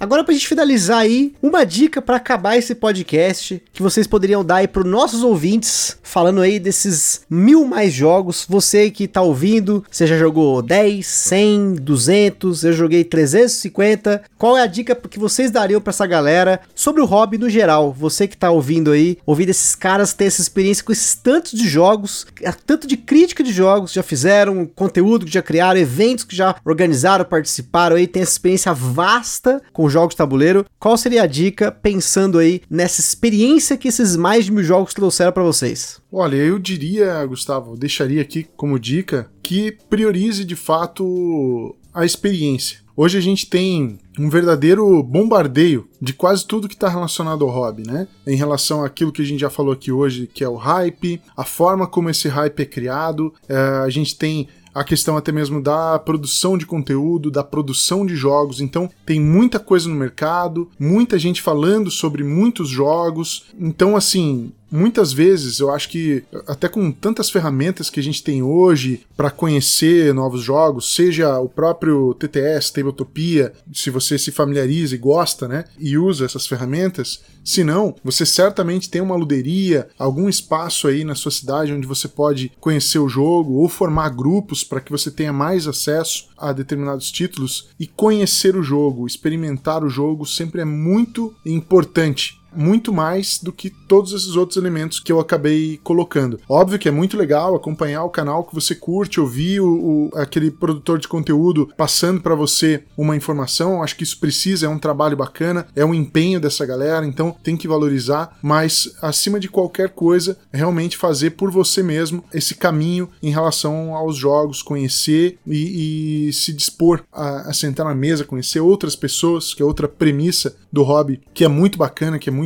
Agora pra gente finalizar aí, uma dica para acabar esse podcast que vocês poderiam dar aí pros nossos ouvintes, falando aí desses mil mais jogos. Você que tá ouvindo, você já jogou 10, 100, 200, eu joguei 350. Qual é a dica que vocês dariam para essa galera sobre o hobby no geral? Você que tá ouvindo aí, ouvindo esses caras ter essa experiência com esses tantos de jogos, tanto de crítica de jogos, já fizeram conteúdo que já criaram, eventos que já organizaram, participaram aí, tem essa experiência vasta com jogos de tabuleiro, qual seria a dica pensando aí nessa experiência que esses mais de mil jogos trouxeram para vocês? Olha, eu diria, Gustavo, deixaria aqui como dica que priorize de fato a experiência. Hoje a gente tem um verdadeiro bombardeio de quase tudo que está relacionado ao hobby, né? Em relação àquilo que a gente já falou aqui hoje, que é o hype, a forma como esse hype é criado. É, a gente tem a questão até mesmo da produção de conteúdo, da produção de jogos. Então, tem muita coisa no mercado, muita gente falando sobre muitos jogos. Então, assim, muitas vezes eu acho que até com tantas ferramentas que a gente tem hoje para conhecer novos jogos, seja o próprio TTS, Tabletopia, se você se familiariza e gosta, né, e usa essas ferramentas, se não, você certamente tem uma luderia, algum espaço aí na sua cidade onde você pode conhecer o jogo ou formar grupos para que você tenha mais acesso a determinados títulos. E conhecer o jogo, experimentar o jogo sempre é muito importante muito mais do que todos esses outros elementos que eu acabei colocando. Óbvio que é muito legal acompanhar o canal que você curte, ouvir o, o aquele produtor de conteúdo passando para você uma informação. Acho que isso precisa, é um trabalho bacana, é um empenho dessa galera, então tem que valorizar. Mas acima de qualquer coisa, realmente fazer por você mesmo esse caminho em relação aos jogos, conhecer e, e se dispor a, a sentar na mesa, conhecer outras pessoas, que é outra premissa do hobby que é muito bacana, que é muito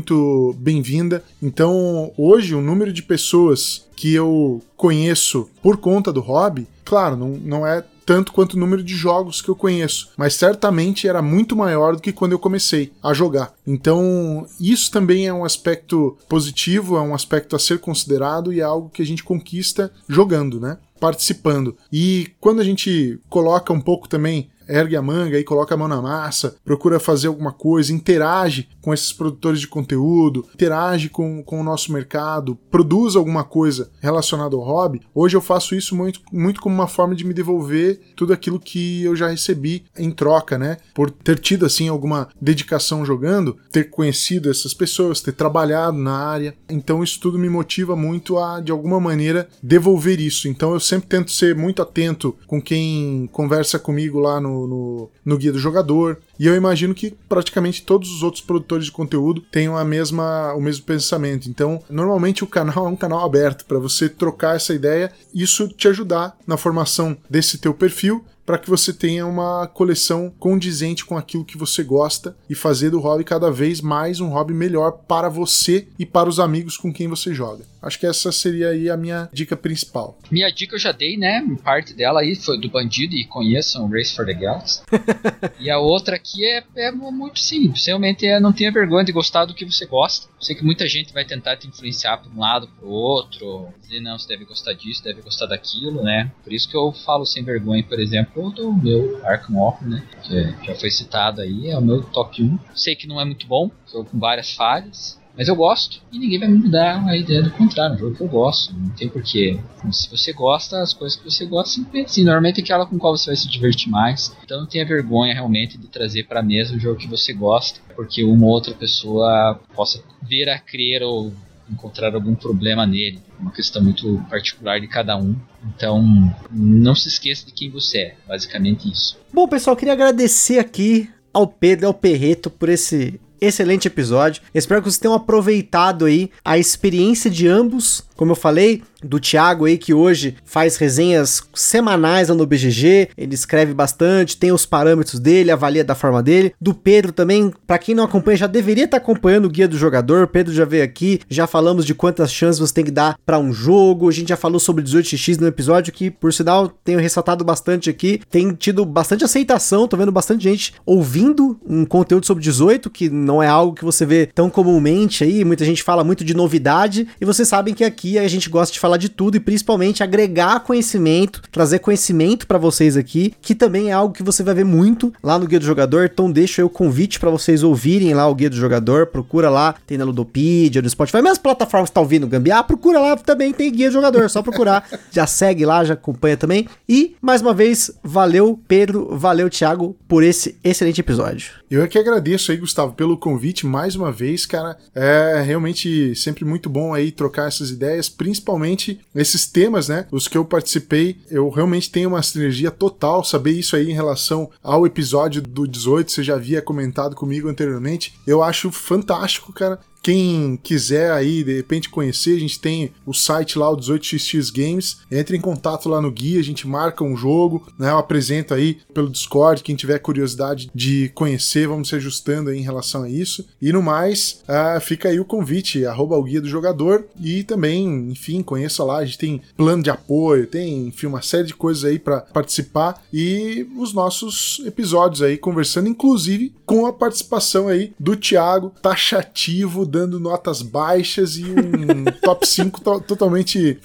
bem-vinda. Então, hoje, o número de pessoas que eu conheço por conta do hobby, claro, não, não é tanto quanto o número de jogos que eu conheço, mas certamente era muito maior do que quando eu comecei a jogar. Então, isso também é um aspecto positivo, é um aspecto a ser considerado e é algo que a gente conquista jogando, né? Participando. E quando a gente coloca um pouco também ergue a manga e coloca a mão na massa, procura fazer alguma coisa, interage com esses produtores de conteúdo, interage com, com o nosso mercado, produz alguma coisa relacionada ao hobby. Hoje eu faço isso muito, muito como uma forma de me devolver tudo aquilo que eu já recebi em troca, né? Por ter tido assim alguma dedicação jogando, ter conhecido essas pessoas, ter trabalhado na área. Então isso tudo me motiva muito a de alguma maneira devolver isso. Então eu sempre tento ser muito atento com quem conversa comigo lá no no, no, guia do jogador. E eu imagino que praticamente todos os outros produtores de conteúdo tenham a mesma, o mesmo pensamento. Então, normalmente o canal é um canal aberto para você trocar essa ideia, isso te ajudar na formação desse teu perfil para que você tenha uma coleção condizente com aquilo que você gosta e fazer do hobby cada vez mais um hobby melhor para você e para os amigos com quem você joga. Acho que essa seria aí a minha dica principal. Minha dica eu já dei, né? Parte dela aí foi do Bandido e conheçam Race for the Galaxy. e a outra aqui é, é muito simples. Realmente é não tenha vergonha de gostar do que você gosta. Sei que muita gente vai tentar te influenciar para um lado, para o outro, dizer não, você deve gostar disso, deve gostar daquilo, né? Por isso que eu falo sem vergonha, por exemplo, do meu Arkham Horror, né? Que já foi citado aí, é o meu top 1. Sei que não é muito bom, estou com várias falhas, mas eu gosto e ninguém vai me mudar a ideia do contrário. É um jogo que eu gosto, não tem porquê. Se você gosta, as coisas que você gosta, simplesmente assim. Normalmente é aquela com qual você vai se divertir mais. Então não tenha vergonha realmente de trazer para mesa o jogo que você gosta, porque uma ou outra pessoa possa vir a crer ou encontrar algum problema nele. Uma questão muito particular de cada um. Então, não se esqueça de quem você é. Basicamente isso. Bom, pessoal, queria agradecer aqui ao Pedro ao Perreto por esse excelente episódio. Espero que vocês tenham aproveitado aí a experiência de ambos. Como eu falei, do Thiago aí, que hoje faz resenhas semanais lá no BGG, ele escreve bastante, tem os parâmetros dele, avalia da forma dele. Do Pedro também, para quem não acompanha, já deveria estar tá acompanhando o guia do jogador. Pedro já veio aqui, já falamos de quantas chances você tem que dar para um jogo. A gente já falou sobre 18x no episódio que, por sinal, tenho ressaltado bastante aqui. Tem tido bastante aceitação, tô vendo bastante gente ouvindo um conteúdo sobre 18, que não é algo que você vê tão comumente aí. Muita gente fala muito de novidade, e vocês sabem que aqui a gente gosta de falar falar de tudo e principalmente agregar conhecimento, trazer conhecimento para vocês aqui, que também é algo que você vai ver muito lá no Guia do Jogador. Então deixa aí o convite para vocês ouvirem lá o Guia do Jogador, procura lá, tem na Ludopedia, no Spotify, mesmo plataformas que tá ouvindo Gambiar, procura lá também, tem Guia do Jogador, só procurar. já segue lá, já acompanha também. E mais uma vez, valeu Pedro, valeu Thiago por esse excelente episódio. Eu é que agradeço aí, Gustavo, pelo convite mais uma vez, cara. É realmente sempre muito bom aí trocar essas ideias, principalmente realmente esses temas, né, os que eu participei, eu realmente tenho uma sinergia total. Saber isso aí em relação ao episódio do 18, você já havia comentado comigo anteriormente, eu acho fantástico, cara. Quem quiser aí, de repente, conhecer, a gente tem o site lá, o 18xx Games. Entre em contato lá no guia, a gente marca um jogo, né? Eu apresento aí pelo Discord. Quem tiver curiosidade de conhecer, vamos se ajustando aí em relação a isso. E no mais, uh, fica aí o convite, arroba o guia do jogador. E também, enfim, conheça lá. A gente tem plano de apoio, tem, enfim, uma série de coisas aí para participar. E os nossos episódios aí conversando, inclusive com a participação aí do Thiago, taxativo dando notas baixas e um top 5 to totalmente.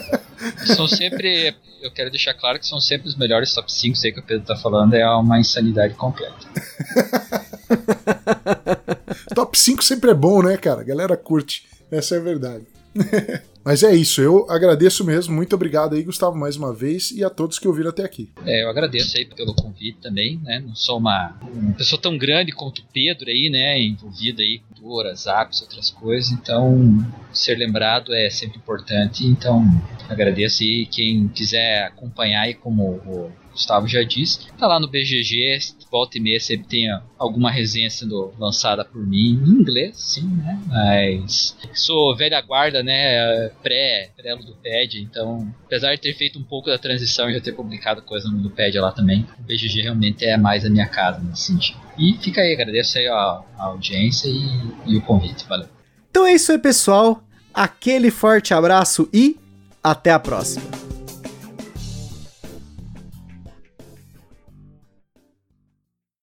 são sempre. Eu quero deixar claro que são sempre os melhores top 5, sei que o Pedro tá falando, é uma insanidade completa. top 5 sempre é bom, né, cara? A galera curte. Essa é a verdade. Mas é isso, eu agradeço mesmo. Muito obrigado aí, Gustavo, mais uma vez, e a todos que ouviram até aqui. É, eu agradeço aí pelo convite também, né? Não sou uma, uma pessoa tão grande quanto o Pedro aí, né? Envolvido aí culturas, apps, outras coisas, então ser lembrado é sempre importante. Então agradeço aí quem quiser acompanhar aí como o Gustavo já disse. Tá lá no BGG, volta e meia sempre tem alguma resenha sendo lançada por mim, em inglês, sim, né? Mas sou velha guarda, né? Pré, pré do pad, então apesar de ter feito um pouco da transição e já ter publicado coisa no pad lá também, o BGG realmente é mais a minha casa nesse sentido. E fica aí, agradeço aí a, a audiência e, e o convite, valeu. Então é isso aí, pessoal. Aquele forte abraço e até a próxima.